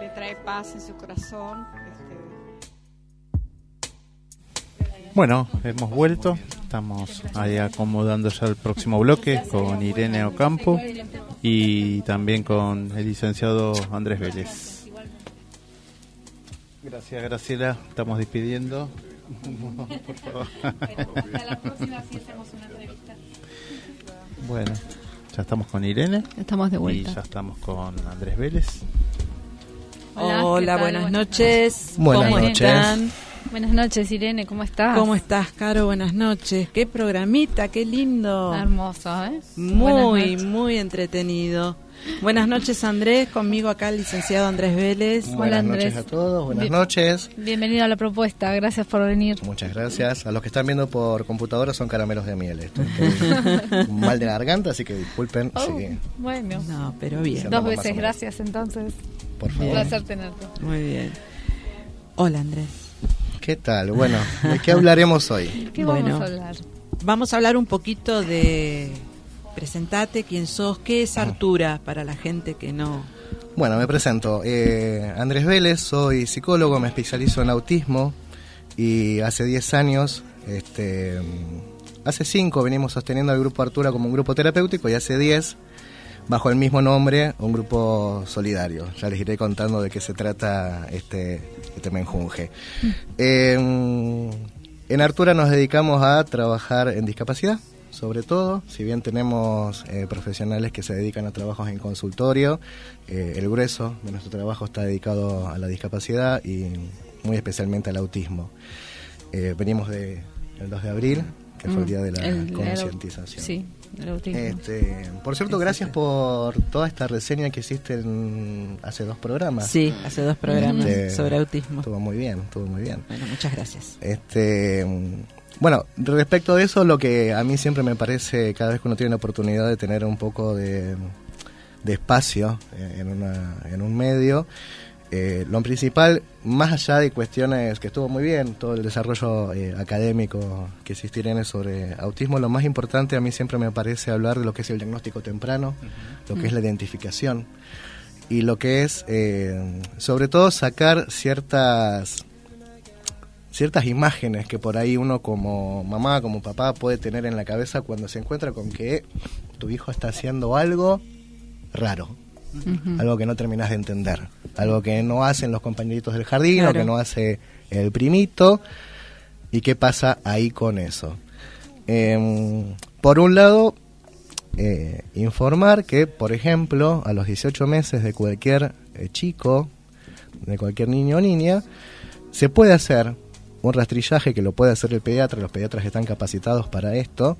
le trae paz en su corazón. Este, Bueno, hemos vuelto. Estamos ahí acomodando ya el próximo bloque con Irene Ocampo y también con el licenciado Andrés Vélez. Gracias, Graciela. Estamos despidiendo. Por favor. Hasta la próxima si hacemos una entrevista. Bueno, ya estamos con Irene. Estamos de Y vuelta. ya estamos con Andrés Vélez. Hola, buenas Buenas noches. Buenas ¿Cómo noches. están? Buenas noches, Irene, ¿cómo estás? ¿Cómo estás, Caro? Buenas noches. Qué programita, qué lindo. Hermoso, ¿eh? Muy, muy entretenido. Buenas noches, Andrés. Conmigo acá el licenciado Andrés Vélez. Hola, Andrés. a todos, buenas Bien. noches. Bienvenido a la propuesta, gracias por venir. Muchas gracias. A los que están viendo por computadora son caramelos de miel. Esto. Estoy mal de la garganta, así que disculpen. Oh, si- Bueno, No, pero bien. Sí, dos veces gracias entonces. por Un favor. placer tenerte. Muy bien. Hola, Andrés. ¿Qué tal? Bueno, ¿de qué hablaremos hoy? ¿Qué Bueno. vamos a hablar? Vamos a hablar un poquito de... Presentate, quién sos, qué es Artura para la gente que no... Bueno, me presento. Eh, Andrés Vélez, soy psicólogo, me especializo en autismo y hace 10 años, este, mm, hace 5 venimos sosteniendo al grupo Artura como un grupo terapéutico y hace 10, bajo el mismo nombre, un grupo solidario. Ya les iré contando de qué se trata este, este menjunje. Eh, en Artura nos dedicamos a trabajar en discapacidad, sobre todo, si bien tenemos eh, profesionales que se dedican a trabajos en consultorio, eh, el grueso de nuestro trabajo está dedicado a la discapacidad y muy especialmente al autismo. Eh, venimos de el 2 de abril, que fue el día de la Mm, El- concientización. Sí, el autismo. Este, por cierto, gracias por toda esta reseña que hiciste en- hace dos programas. Sí, hace dos programas Este, sobre autismo. Estuvo muy bien, estuvo muy bien. Bueno, muchas gracias. Este, mm, bueno, respecto de eso, lo que a mí siempre me parece, cada vez que uno tiene la oportunidad de tener un poco de, de espacio eh, en, una, en un medio, eh, lo principal, más allá de cuestiones que estuvo muy bien, todo el desarrollo eh, académico que existe Irene sobre autismo, lo más importante a mí siempre me parece hablar de lo que es el diagnóstico temprano, lo que es la identificación y lo que es, eh, sobre todo, sacar ciertas ciertas imágenes que por ahí uno como mamá, como papá puede tener en la cabeza cuando se encuentra con que tu hijo está haciendo algo raro, algo que no terminas de entender, algo que no hacen los compañeritos del jardín o que no hace el primito y qué pasa ahí con eso. Em, por un lado, eh, informar que, por ejemplo, a los 18 meses de cualquier eh, chico, de cualquier niño o niña, se puede hacer un rastrillaje que lo puede hacer el pediatra, los pediatras están capacitados para esto,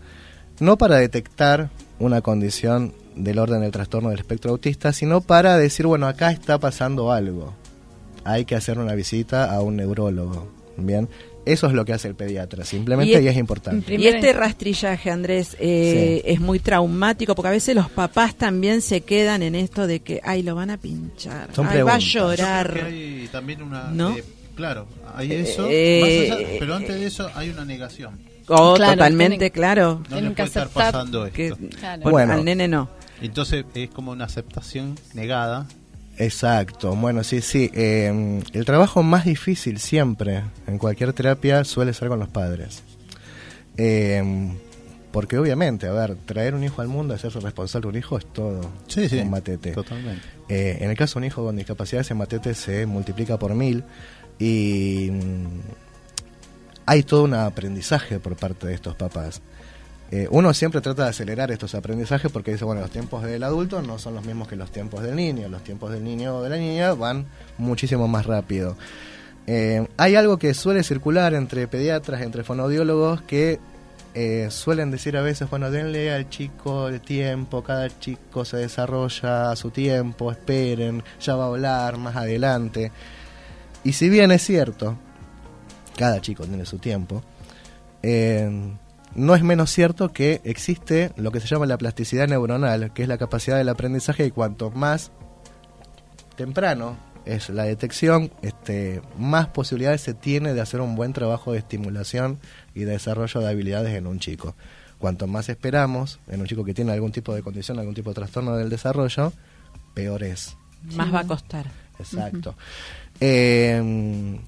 no para detectar una condición del orden del trastorno del espectro autista, sino para decir, bueno, acá está pasando algo. Hay que hacer una visita a un neurólogo. Bien, eso es lo que hace el pediatra, simplemente y, Y- es importante. Y este rastrillaje, Andrés, eh, es muy traumático porque a veces los papás también se quedan en esto de que, ay, lo van a pinchar, ay, va a preguntas. Yo creo que llorar. hay también una. ¿No? eh, claro, hay eso. Eh, más allá- pero antes de eso hay una negación. Oh, Claro, totalmente, tienen- claro. No le puede estar pasando esto. Que, Claro. bueno, Bueno. al nene no. Entonces es como una aceptación negada. Exacto, bueno, sí, sí. eh, el trabajo más difícil siempre en cualquier terapia suele ser con los padres. Eh, porque obviamente, a ver, traer un hijo al mundo, hacerse responsable de un hijo es todo Sí, sí. un matete. Totalmente. Eh, en el caso de un hijo con discapacidad, ese matete se multiplica por mil. Y mm, hay todo un aprendizaje por parte de estos papás. Eh, uno siempre trata de acelerar estos aprendizajes porque dice, bueno, los tiempos del adulto no son los mismos que los tiempos del niño, los tiempos del niño o de la niña van muchísimo más rápido. Eh, hay algo que suele circular entre pediatras, entre fonoaudiólogos, que eh, suelen decir a veces, bueno, denle al chico el tiempo, cada chico se desarrolla a su tiempo, esperen, ya va a hablar más adelante. Y si bien es cierto, cada chico tiene su tiempo, eh, no es menos cierto que existe lo que se llama la plasticidad neuronal, que es la capacidad del aprendizaje y cuanto más temprano es la detección, este, más posibilidades se tiene de hacer un buen trabajo de estimulación y de desarrollo de habilidades en un chico. Cuanto más esperamos en un chico que tiene algún tipo de condición, algún tipo de trastorno del desarrollo, peor es. Más va a costar. Exacto. Eh,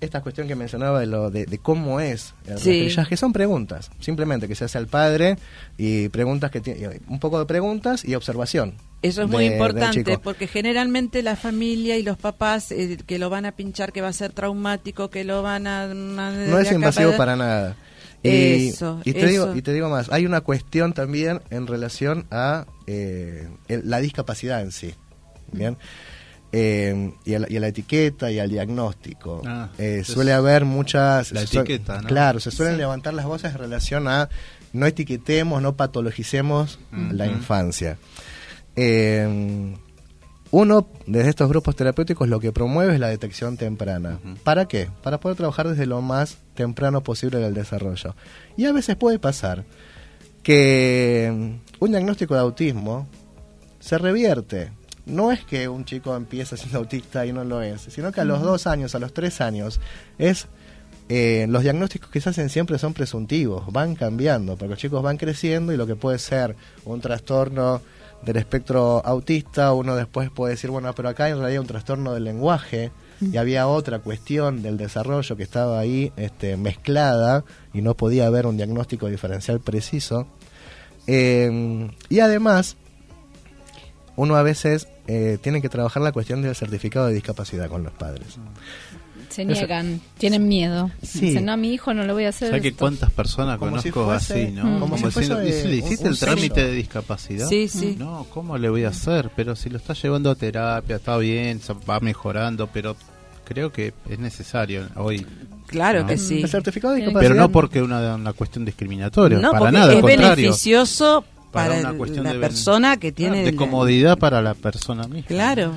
esta cuestión que mencionaba de, lo, de, de cómo es el Sí. rastrillaje son preguntas, simplemente que se hace al padre y preguntas que tiene un poco de preguntas y observación. Eso es de- muy importante porque generalmente la familia y los papás eh, que lo van a pinchar, que va a ser traumático, que lo van a... No es invasivo para nada. Y, Eso, y te eso. digo y te digo más, hay una cuestión también en relación a eh, el- la discapacidad en sí, bien, Eh, y, a la, y a la etiqueta y al diagnóstico. Ah, Eh, suele haber muchas, la etiqueta, ¿no? claro, se suelen Sí. levantar las voces en relación a no etiquetemos, no patologicemos la infancia. Eh, uno desde estos grupos terapéuticos lo que promueve es la detección temprana. ¿Para qué? Para poder trabajar desde lo más temprano posible del desarrollo. Y a veces puede pasar que mm, un diagnóstico de autismo se revierte. No es que un chico empiece siendo autista y no lo es, sino que a los dos años, a los tres años, es eh, los diagnósticos que se hacen siempre son presuntivos, van cambiando, porque los chicos van creciendo y lo que puede ser un trastorno del espectro autista, uno después puede decir, bueno, pero acá en realidad hay un trastorno del lenguaje y había otra cuestión del desarrollo que estaba ahí este, mezclada y no podía haber un diagnóstico diferencial preciso. Eh, y además, uno a veces eh, tiene que trabajar la cuestión del certificado de discapacidad con los padres. Se Eso- niegan, tienen miedo. Sí. Dicen, no, a mi hijo no le voy a hacer ¿Sabes que esto". cuántas personas Como si conozco fuese- así, no? Mm. como si diciendo, fuese "¿Y si le un- hiciste un el trámite sello". de discapacidad? Sí, sí. No, ¿cómo le voy a hacer? Pero si lo está llevando a terapia, está bien, va mejorando, pero creo que es necesario hoy. Claro ¿no? que sí. El certificado de discapacidad. Pero no porque una, una cuestión discriminatoria, No, para porque nada, al es contrario. beneficioso Para para, una el- cuestión la de persona que tiene... de la- comodidad para la persona misma. Claro.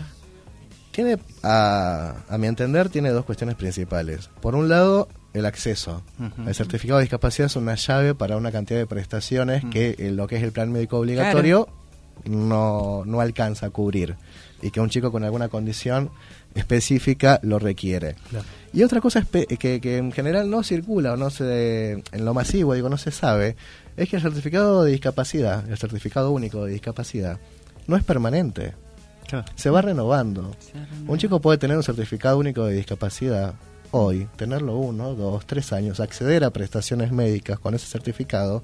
Tiene, a, a mi entender, tiene dos cuestiones principales. Por un lado, el acceso. Ujú. El certificado de discapacidad es una llave para una cantidad de prestaciones que eh, lo que es el plan médico obligatorio no, no alcanza a cubrir y que un chico con alguna condición específica lo requiere. Claro. Y otra cosa que, que en general no circula o no se en lo masivo, digo, no se sabe, es que el certificado de discapacidad, el certificado único de discapacidad, no es permanente. Claro. Se va renovando. Un chico puede tener un certificado único de discapacidad hoy, tenerlo uno, dos, tres años, acceder a prestaciones médicas con ese certificado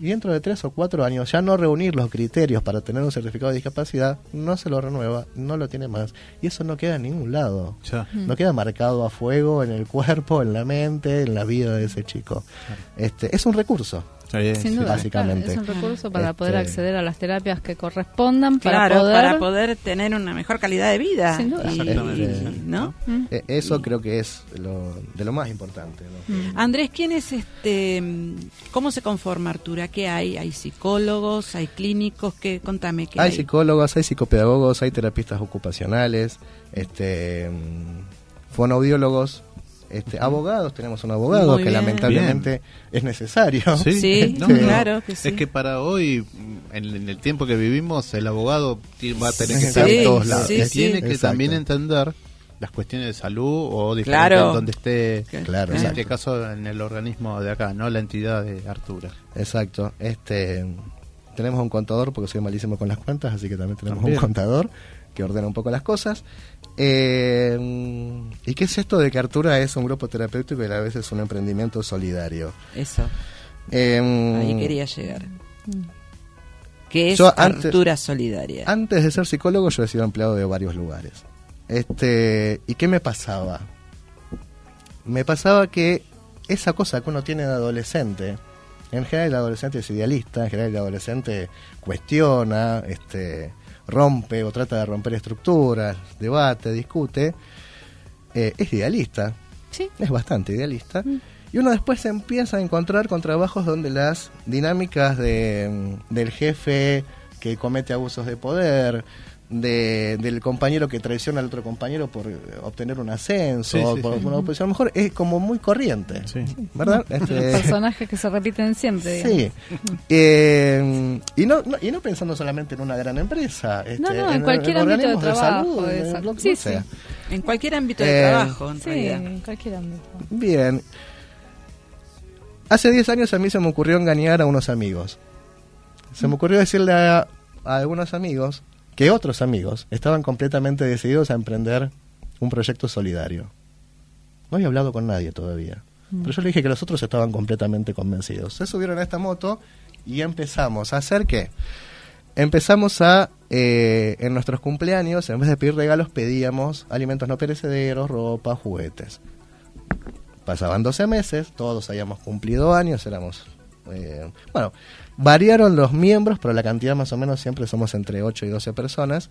y dentro de tres o cuatro años ya no reunir los criterios para tener un certificado de discapacidad, no se lo renueva, no lo tiene más. Y eso no queda en ningún lado. Ya. No queda marcado a fuego en el cuerpo, en la mente, en la vida de ese chico. Este, es un recurso. Sin duda, básicamente. claro, es un recurso para Este, poder acceder a las terapias que correspondan, para Claro, poder... para poder tener una mejor calidad de vida. Sin duda. Y- Exactamente. ¿no? Eh, Eso creo que es lo, de lo más importante. ¿no? Andrés, ¿quién es este? mm, ¿Cómo se conforma Artura? ¿Qué hay? ¿Hay psicólogos? ¿Hay clínicos? ¿Qué? Contame, ¿qué Hay hay? psicólogos, hay psicopedagogos, hay terapistas ocupacionales, este, mm, fonoaudiólogos, este, abogados. Tenemos un abogado Muy que bien. lamentablemente es necesario. Sí, no. claro que sí. Es que para hoy, en, en el tiempo que vivimos, el abogado va a tener que Sí, estar en todos lados. sí, Y sí. tiene que Exacto. también entender las cuestiones de salud o Claro. donde esté, Claro, en exacto. este caso en el organismo de acá, no la entidad de Artura. Exacto. Este, tenemos un contador porque soy malísimo con las cuentas, así que también tenemos También. un contador que ordena un poco las cosas. Eh, ¿Y qué es esto de que Artura es un grupo terapéutico y a la vez es un emprendimiento solidario? Eso. Eh, Ahí quería llegar. ¿Qué es antes- Artura Solidaria? Antes de ser psicólogo yo he sido empleado de varios lugares. Este, ¿Y qué me pasaba? Me pasaba que esa cosa que uno tiene de adolescente, en general el adolescente es idealista, en general el adolescente cuestiona, este, rompe o trata de romper estructuras, debate, discute, eh, es idealista, Sí. es bastante idealista, y uno después se empieza a encontrar con trabajos donde las dinámicas de, mm, del jefe que comete abusos de poder, de- del compañero que traiciona al otro compañero por eh, obtener un ascenso, Sí, o sí, por sí. una posición mejor, es como muy corriente, ¿verdad? Este, Personajes que se repiten siempre. Sí. Eh, y, no, no- y no pensando solamente en una gran empresa. este, No, no, en cualquier ámbito de trabajo, salud, en exacto. lo que Sí, sea. En cualquier ámbito de Eh, trabajo, en Sí, realidad. en cualquier ámbito. Bien. Hace 10 años a mí se me ocurrió engañar a unos amigos. Se me ocurrió decirle a, a algunos amigos que otros amigos estaban completamente decididos a emprender un proyecto solidario. No había hablado con nadie todavía. Pero yo le dije que los otros estaban completamente convencidos. Se subieron a esta moto y empezamos a hacer qué? Empezamos a, eh, en nuestros cumpleaños, en vez de pedir regalos, pedíamos alimentos no perecederos, ropa, juguetes. Pasaban 12 meses, todos habíamos cumplido años, éramos... eh, bueno, variaron los miembros, pero la cantidad más o menos siempre somos entre 8 y 12 personas.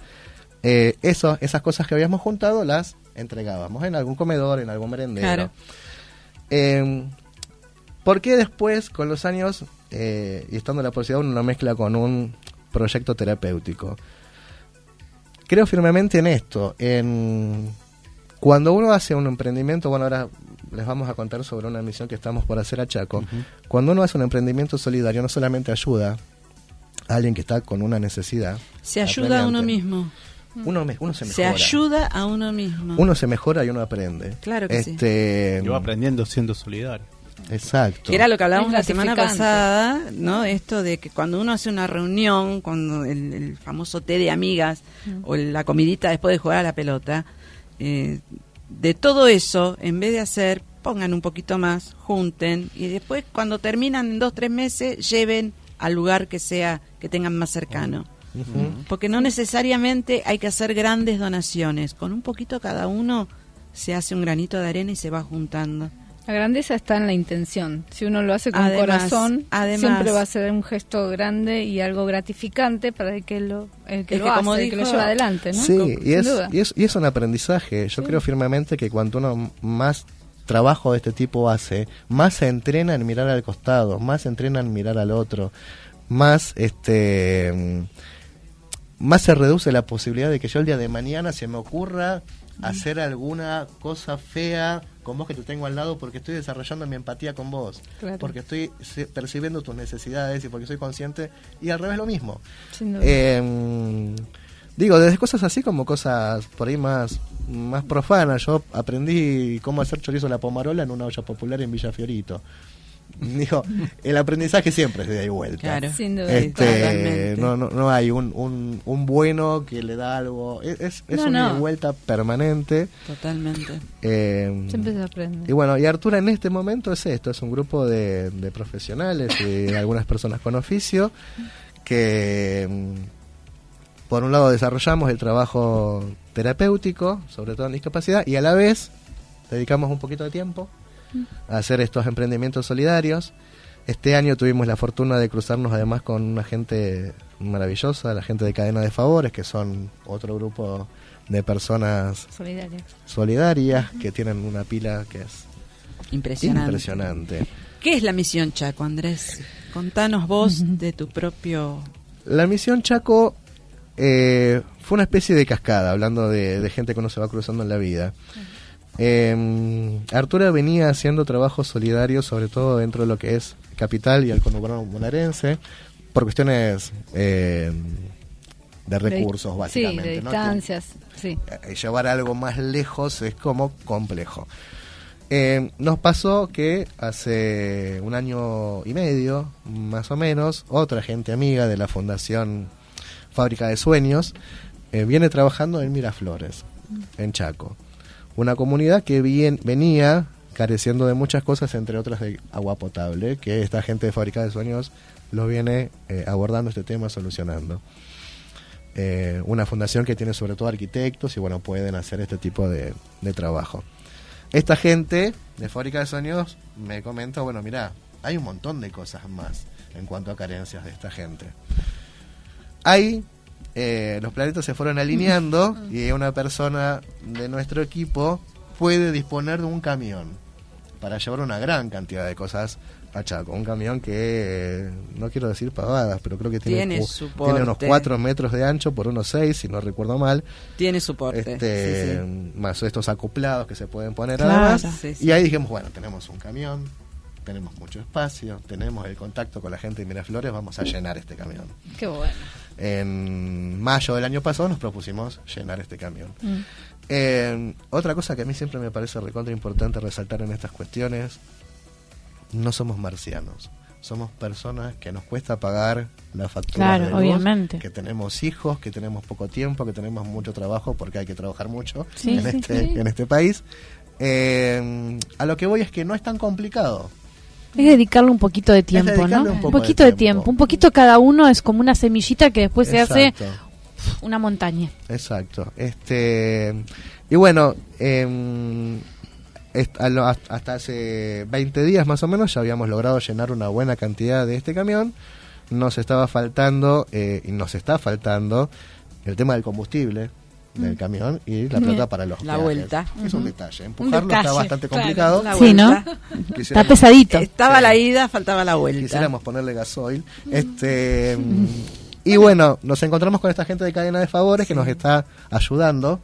Eh, eso, esas cosas que habíamos juntado las entregábamos en algún comedor, en algún merendero. Claro. Eh, ¿Por qué después, con los años, eh, y estando en la posibilidad, uno lo mezcla con un proyecto terapéutico? Creo firmemente en esto, en cuando uno hace un emprendimiento, bueno, ahora les vamos a contar sobre una misión que estamos por hacer a Chaco. Cuando uno hace un emprendimiento solidario, no solamente ayuda a alguien que está con una necesidad. Se ayuda a uno mismo. Uno, me- uno se Se mejora. ayuda a uno mismo. Uno se mejora y uno aprende. Claro que sí. este, Yo aprendiendo siendo solidario. Exacto. Que era lo que hablábamos la semana pasada, ¿no? Esto de que cuando uno hace una reunión, cuando el, el famoso té de amigas o la comidita después de jugar a la pelota, eh, de todo eso, en vez de hacer, pongan un poquito más, junten y después cuando terminan en dos, tres meses, lleven al lugar que sea, que tengan más cercano. Porque no necesariamente hay que hacer grandes donaciones, con un poquito cada uno se hace un granito de arena y se va juntando. La grandeza está en la intención. Si uno lo hace con Además- corazón, además- siempre va a ser un gesto grande y algo gratificante para el que lo, el que Es lo que hace, como el que lo lleva adelante, ¿no? Sí, y sin es, duda. y, es, y es un aprendizaje. Yo creo firmemente que cuando uno más trabajo de este tipo hace, más se entrena en mirar al costado, más se entrena en mirar al otro, más este mm, más se reduce la posibilidad de que yo el día de mañana se me ocurra hacer alguna cosa fea con vos que te tengo al lado porque estoy desarrollando mi empatía con vos, Claro. porque estoy percibiendo tus necesidades y porque soy consciente y al revés lo mismo. Eh, digo, desde cosas así como cosas por ahí más, más profanas. Yo aprendí cómo hacer chorizo a la pomarola en una olla popular en Villa Fiorito. Digo, el aprendizaje siempre es de ahí vuelta. Claro. Sin duda. Este, no, no, no hay un, un, un bueno que le da algo. Es, es, es No, una no. vuelta permanente. Totalmente. Eh, Siempre se aprende. y bueno, y Artura en este momento es esto, es un grupo de, de profesionales y algunas personas con oficio que mm, por un lado desarrollamos el trabajo terapéutico, sobre todo en discapacidad, y a la vez dedicamos un poquito de tiempo a hacer estos emprendimientos solidarios. Este año tuvimos la fortuna de cruzarnos además con una gente maravillosa, la gente de Cadena de Favores, que son otro grupo de personas solidarias que tienen una pila que es Impresionante. impresionante. ¿Qué es la misión Chaco, Andrés? Contanos vos de tu propio... La misión Chaco eh, fue una especie de cascada, hablando de, de gente que uno se va cruzando en la vida. Eh, Artura venía haciendo trabajos solidarios, sobre todo dentro de lo que es capital y el conurbano bonaerense, por cuestiones eh, de recursos, De- básicamente. Sí, de ¿no? distancias. Sí. eh, llevar algo más lejos es como complejo. Eh, nos pasó que hace un año y medio, más o menos, otra gente amiga de la Fundación Fábrica de Sueños eh, viene trabajando en Miraflores, en Chaco. Una comunidad que bien, venía careciendo de muchas cosas, entre otras de agua potable, que esta gente de Fábrica de Sueños lo viene eh, abordando este tema, solucionando. eh, una fundación que tiene sobre todo arquitectos y bueno, pueden hacer este tipo de, trabajo. Esta gente de Fábrica de Sonidos me comenta, bueno, mira, hay un montón de cosas más en cuanto a carencias de esta gente. Ahí eh, los planetas se fueron alineando y una persona de nuestro equipo puede disponer de un camión para llevar una gran cantidad de cosas a Chaco. Un camión que, eh, no quiero decir pavadas, pero creo que tiene, unos 4 metros de ancho por unos 6, si no recuerdo mal. Tiene soporte. Este, sí, sí. Más estos acoplados que se pueden poner Claro. además. Sí. Y ahí dijimos, bueno, tenemos un camión, tenemos mucho espacio, tenemos el contacto con la gente de Miraflores, vamos a llenar este camión. Qué bueno. En mayo del año pasado nos propusimos llenar este camión. Mm. Eh, otra cosa que a mí siempre me parece recontra importante resaltar en estas cuestiones, no somos marcianos. Somos personas que nos cuesta pagar la factura Claro, de luz, obviamente. que tenemos hijos, que tenemos poco tiempo, que tenemos mucho trabajo porque hay que trabajar mucho Sí, en, sí, este, sí. en este país. Eh, a lo que voy es que no es tan complicado. Es dedicarle un poquito de tiempo, ¿no? un poco poquito de tiempo. tiempo. Un poquito cada uno es como una semillita que después se hace una montaña. Exacto. Este y bueno, hasta hasta hace 20 días más o menos ya habíamos logrado llenar una buena cantidad de este camión. Nos estaba faltando eh, y nos está faltando el tema del combustible del camión y la plata para los La peajes. vuelta. Es un detalle. Un Empujarlo está bastante claro. complicado. La Sí, ¿no? vuelta. Quisiéramos- Está pesadito. Estaba la ida, faltaba la vuelta. Quisiéramos ponerle gasoil. Este, mm, y bueno, nos encontramos con esta gente de cadena de favores que nos está ayudando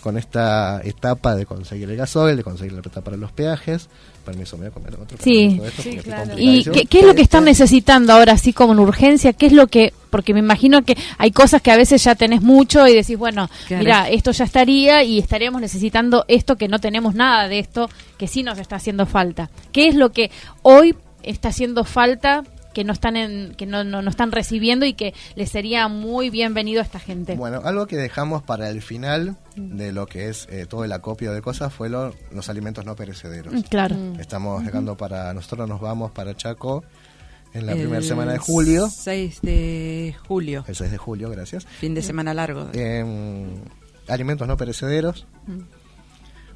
con esta etapa de conseguir el gasoil, de conseguir la plata para los peajes. Permiso, me voy a comer otro. Sí. fragmento de esto porque estoy ¿Y qué, qué es lo que están necesitando ahora, así como en urgencia? ¿Qué es lo que.? Porque me imagino que hay cosas que a veces ya tenés mucho y decís, bueno, Claro. mira, esto ya estaría y estaríamos necesitando esto que no tenemos nada de esto, que sí nos está haciendo falta. ¿Qué es lo que hoy está haciendo falta? Que no están en, que no, no, no están recibiendo y que les sería muy bienvenido a esta gente. Bueno, algo que dejamos para el final de lo que es eh, todo el acopio de cosas fue lo- los alimentos no perecederos. Mm, claro. Mm. Estamos dejando para, nosotros nos vamos para Chaco en la primera semana de julio. 6 de julio. El 6 de julio, gracias. Fin de semana largo. Em, alimentos no perecederos. Mm.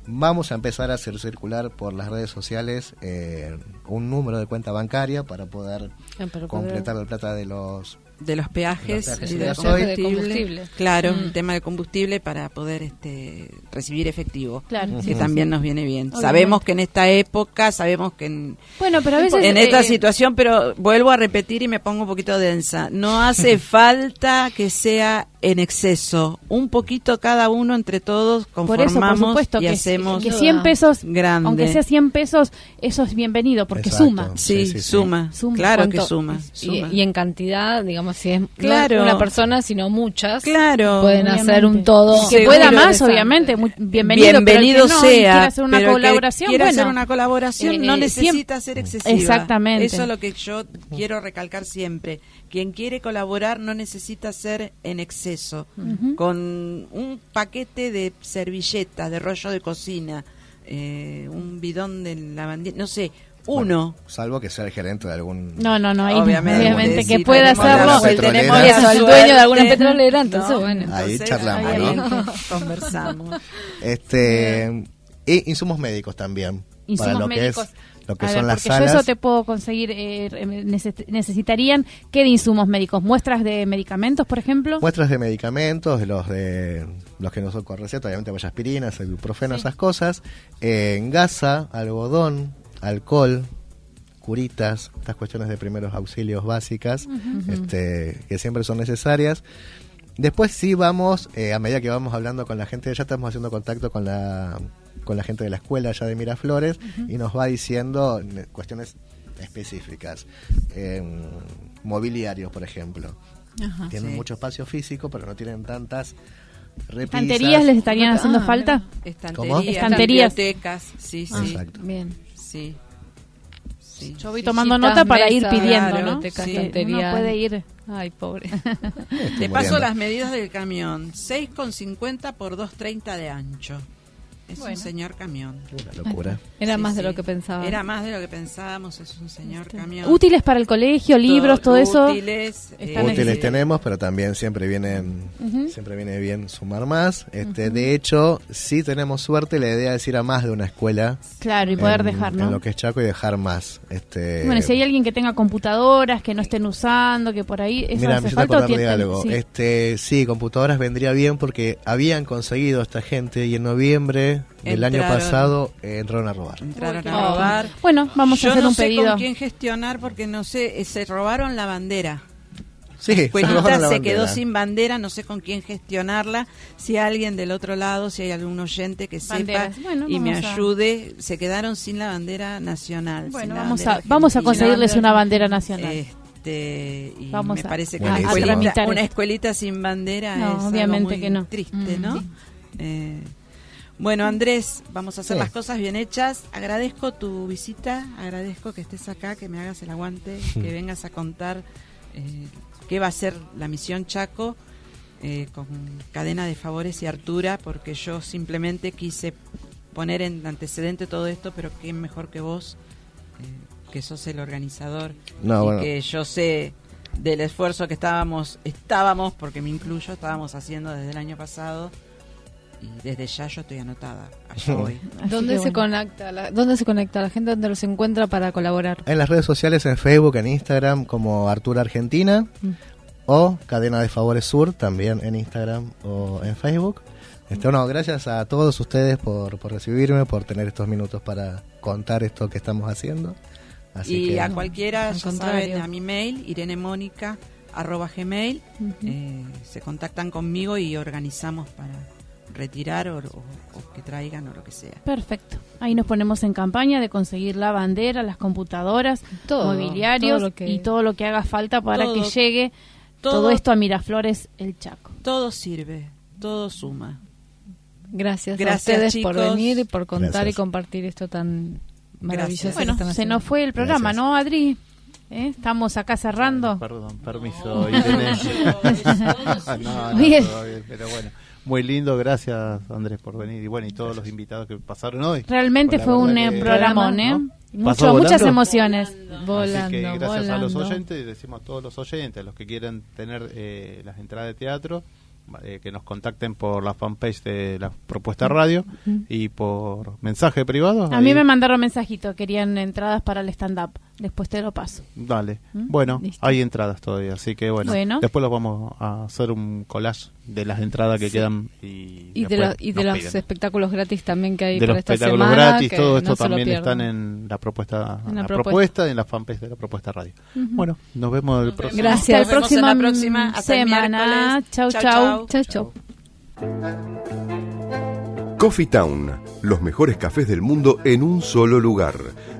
Vamos a empezar a hacer circular por las redes sociales eh, un número de cuenta bancaria para poder Ah, poder- completar la plata de los de los peajes, los peajes y de combustible. De combustible. Claro, Mm. un tema de combustible para poder este, recibir efectivo. Claro. Que también nos viene bien. Obviamente. Sabemos que en esta época, sabemos que en, Bueno, pero a veces, en esta eh, situación, pero vuelvo a repetir y me pongo un poquito densa. No hace falta que sea en exceso. Un poquito cada uno entre todos Por conformamos eso, por supuesto, y que, hacemos que 100 pesos, grande. aunque sea 100 pesos, eso es bienvenido porque Exacto. suma. Sí, Sí, sí, sí. suma. Suma. Claro que ¿Cuánto? suma. Y, suma. y en cantidad, digamos, si es Claro. una persona, sino muchas, Claro, pueden obviamente. hacer un todo. Que Seguro pueda que más, obviamente, muy bienvenido. bienvenido pero el que no, y sea, quiere hacer una pero que colaboración, quiere bueno. hacer una colaboración Eh, no eh, necesita ser excesiva. Exactamente. Eso es lo que yo quiero recalcar siempre. Quien quiere colaborar no necesita ser en exceso. Ujú. Con un paquete de servilletas, de rollo de cocina, eh, un bidón de lavandina, no sé, uno. salvo que sea el gerente de algún No, no, no, Obviamente, obviamente, sí, que pueda hacerlo. tenemos eso, el dueño de alguna Una petrolera, entonces, ¿no? bueno. Ahí Entonces, charlamos, ahí ¿no? conversamos. Este, y insumos médicos también. Insumos para lo médicos. que es lo que A son ver, las salas. yo eso te puedo conseguir. eh, neces- necesitarían qué de insumos médicos, muestras de medicamentos, por ejemplo. Muestras de medicamentos, los de los que no son con receta, obviamente vaya aspirinas, ibuprofeno, esas cosas. Eh, gasa, algodón, alcohol, curitas, estas cuestiones de primeros auxilios básicas, este, que siempre son necesarias. Después sí vamos, eh, a medida que vamos hablando con la gente, ya estamos haciendo contacto con la, con la gente de la escuela ya de Miraflores y nos va diciendo ne- cuestiones específicas. Eh, mobiliarios, por ejemplo. Ajá. Tienen Sí. mucho espacio físico, pero no tienen tantas repisas. ¿Estanterías les estarían Ah, haciendo mira. falta? Estanterías, Estanterías. bibliotecas, sí, Ah. sí. Exacto. Bien. Sí. Sí. Yo voy tomando Sillitas, nota para ir mesas, pidiendo, claro, ¿no? Sí. Uno puede ir. Ay, pobre. Te paso las medidas del camión. 6,50 por 2,30 de ancho. Es Bueno. un señor camión. Una locura. Era Sí, más de sí. lo que pensaba. Era más de lo que pensábamos, es un señor camión. Útiles para el colegio, libros, todo eso. Útiles. Están eh, Útiles tenemos, pero también siempre vienen, Ujú. siempre viene bien sumar más. Este, de hecho, si tenemos suerte, la idea es ir a más de una escuela. Claro, y poder en- dejar, En ¿no? lo que es Chaco y dejar más. Este, Bueno, si hay alguien que tenga computadoras que no estén usando, que por ahí eso Mira, hace falta o acordar de tienen- algo. sí. Este, sí, computadoras vendría bien porque habían conseguido esta gente y en noviembre del año pasado eh, entraron a robar. Entraron a robar. Bueno, vamos Yo a hacer no un sé pedido. con quién gestionar porque no sé, eh, se robaron la bandera. Sí, se se quedó sin bandera, no sé con quién gestionarla. Si alguien del otro lado, si hay algún oyente que sepa. Bueno, y me a- ayude, se quedaron sin la bandera nacional. Bueno, vamos bandera a, vamos a conseguirles una bandera nacional. Este, y Vamos me a- parece que a- una a escuelita, una sin bandera No, es algo obviamente muy que no. triste, Mm, ¿no? sí. Eh, bueno, Andrés, vamos a hacer Sí. las cosas bien hechas. Agradezco tu visita, agradezco que estés acá, que me hagas el aguante, que vengas a contar eh, qué va a ser la misión Chaco eh, con cadena de favores y Artura, porque yo simplemente quise poner en antecedente todo esto, pero quién mejor que vos, eh, que sos el organizador No, y bueno. que yo sé del esfuerzo que estábamos, estábamos, porque me incluyo, estábamos haciendo desde el año pasado y desde ya yo estoy anotada. Allá voy. ¿Dónde se bueno. conecta la, dónde se conecta la gente? ¿Dónde los encuentra para colaborar? En las redes sociales, en Facebook, en Instagram, como Artura Argentina. Mm. O Cadena de Favores Sur, también en Instagram o en Facebook. Este, bueno, gracias a todos ustedes por, por recibirme, por tener estos minutos para contar esto que estamos haciendo. Así y que, a cualquiera, al ya saben, a mi mail, irenemónica, arroba gmail, eh, se contactan conmigo y organizamos para retirar o, o- o que traigan o lo que sea. Perfecto. Ahí nos ponemos en campaña de conseguir la bandera, las computadoras, Todo, mobiliarios todo lo que- y todo lo que haga falta para Todo- que llegue todo, todo- esto a Miraflores, el Chaco. Todo sirve, todo suma. Gracias, Gracias, a ustedes por venir y por contar Gracias. y compartir esto tan maravilloso. Bueno, se haciendo. nos fue el programa, Gracias. ¿no, Adri? ¿Eh? Estamos acá cerrando. Perdón, permiso. Ah, no, no, pero bueno. Muy lindo, gracias Andrés por venir y bueno, y todos los invitados que pasaron hoy. Realmente fue un eh, programón, ¿eh? ¿no? Mucho- ¿Pasó muchas emociones. Volando, Así que gracias a los oyentes, decimos a todos los oyentes, a los que quieran tener eh, las entradas de teatro, eh, que nos contacten por la fanpage de la propuesta radio y por mensaje privado. A mí ahí. me mandaron mensajito, querían entradas para el stand-up. Después te lo paso. Dale. ¿Mm? Bueno, Listo. hay entradas todavía, así que bueno, Bueno. después los vamos a hacer un collage de las entradas que quedan y, Y de, los y de nos los piden. espectácuos gratis también que hay de para los esta espectáculos semana. gratis, todo esto no lo también están en la propuesta, En la la propuesta. propuesta y en la fanpage de la propuesta radio. Bueno, nos vemos el próximo. Gracias. Nos vemos en próximo la próxima. Hasta semana. chau. chau. Chau, chau. Coffee Town, los mejores cafés del mundo en un solo lugar.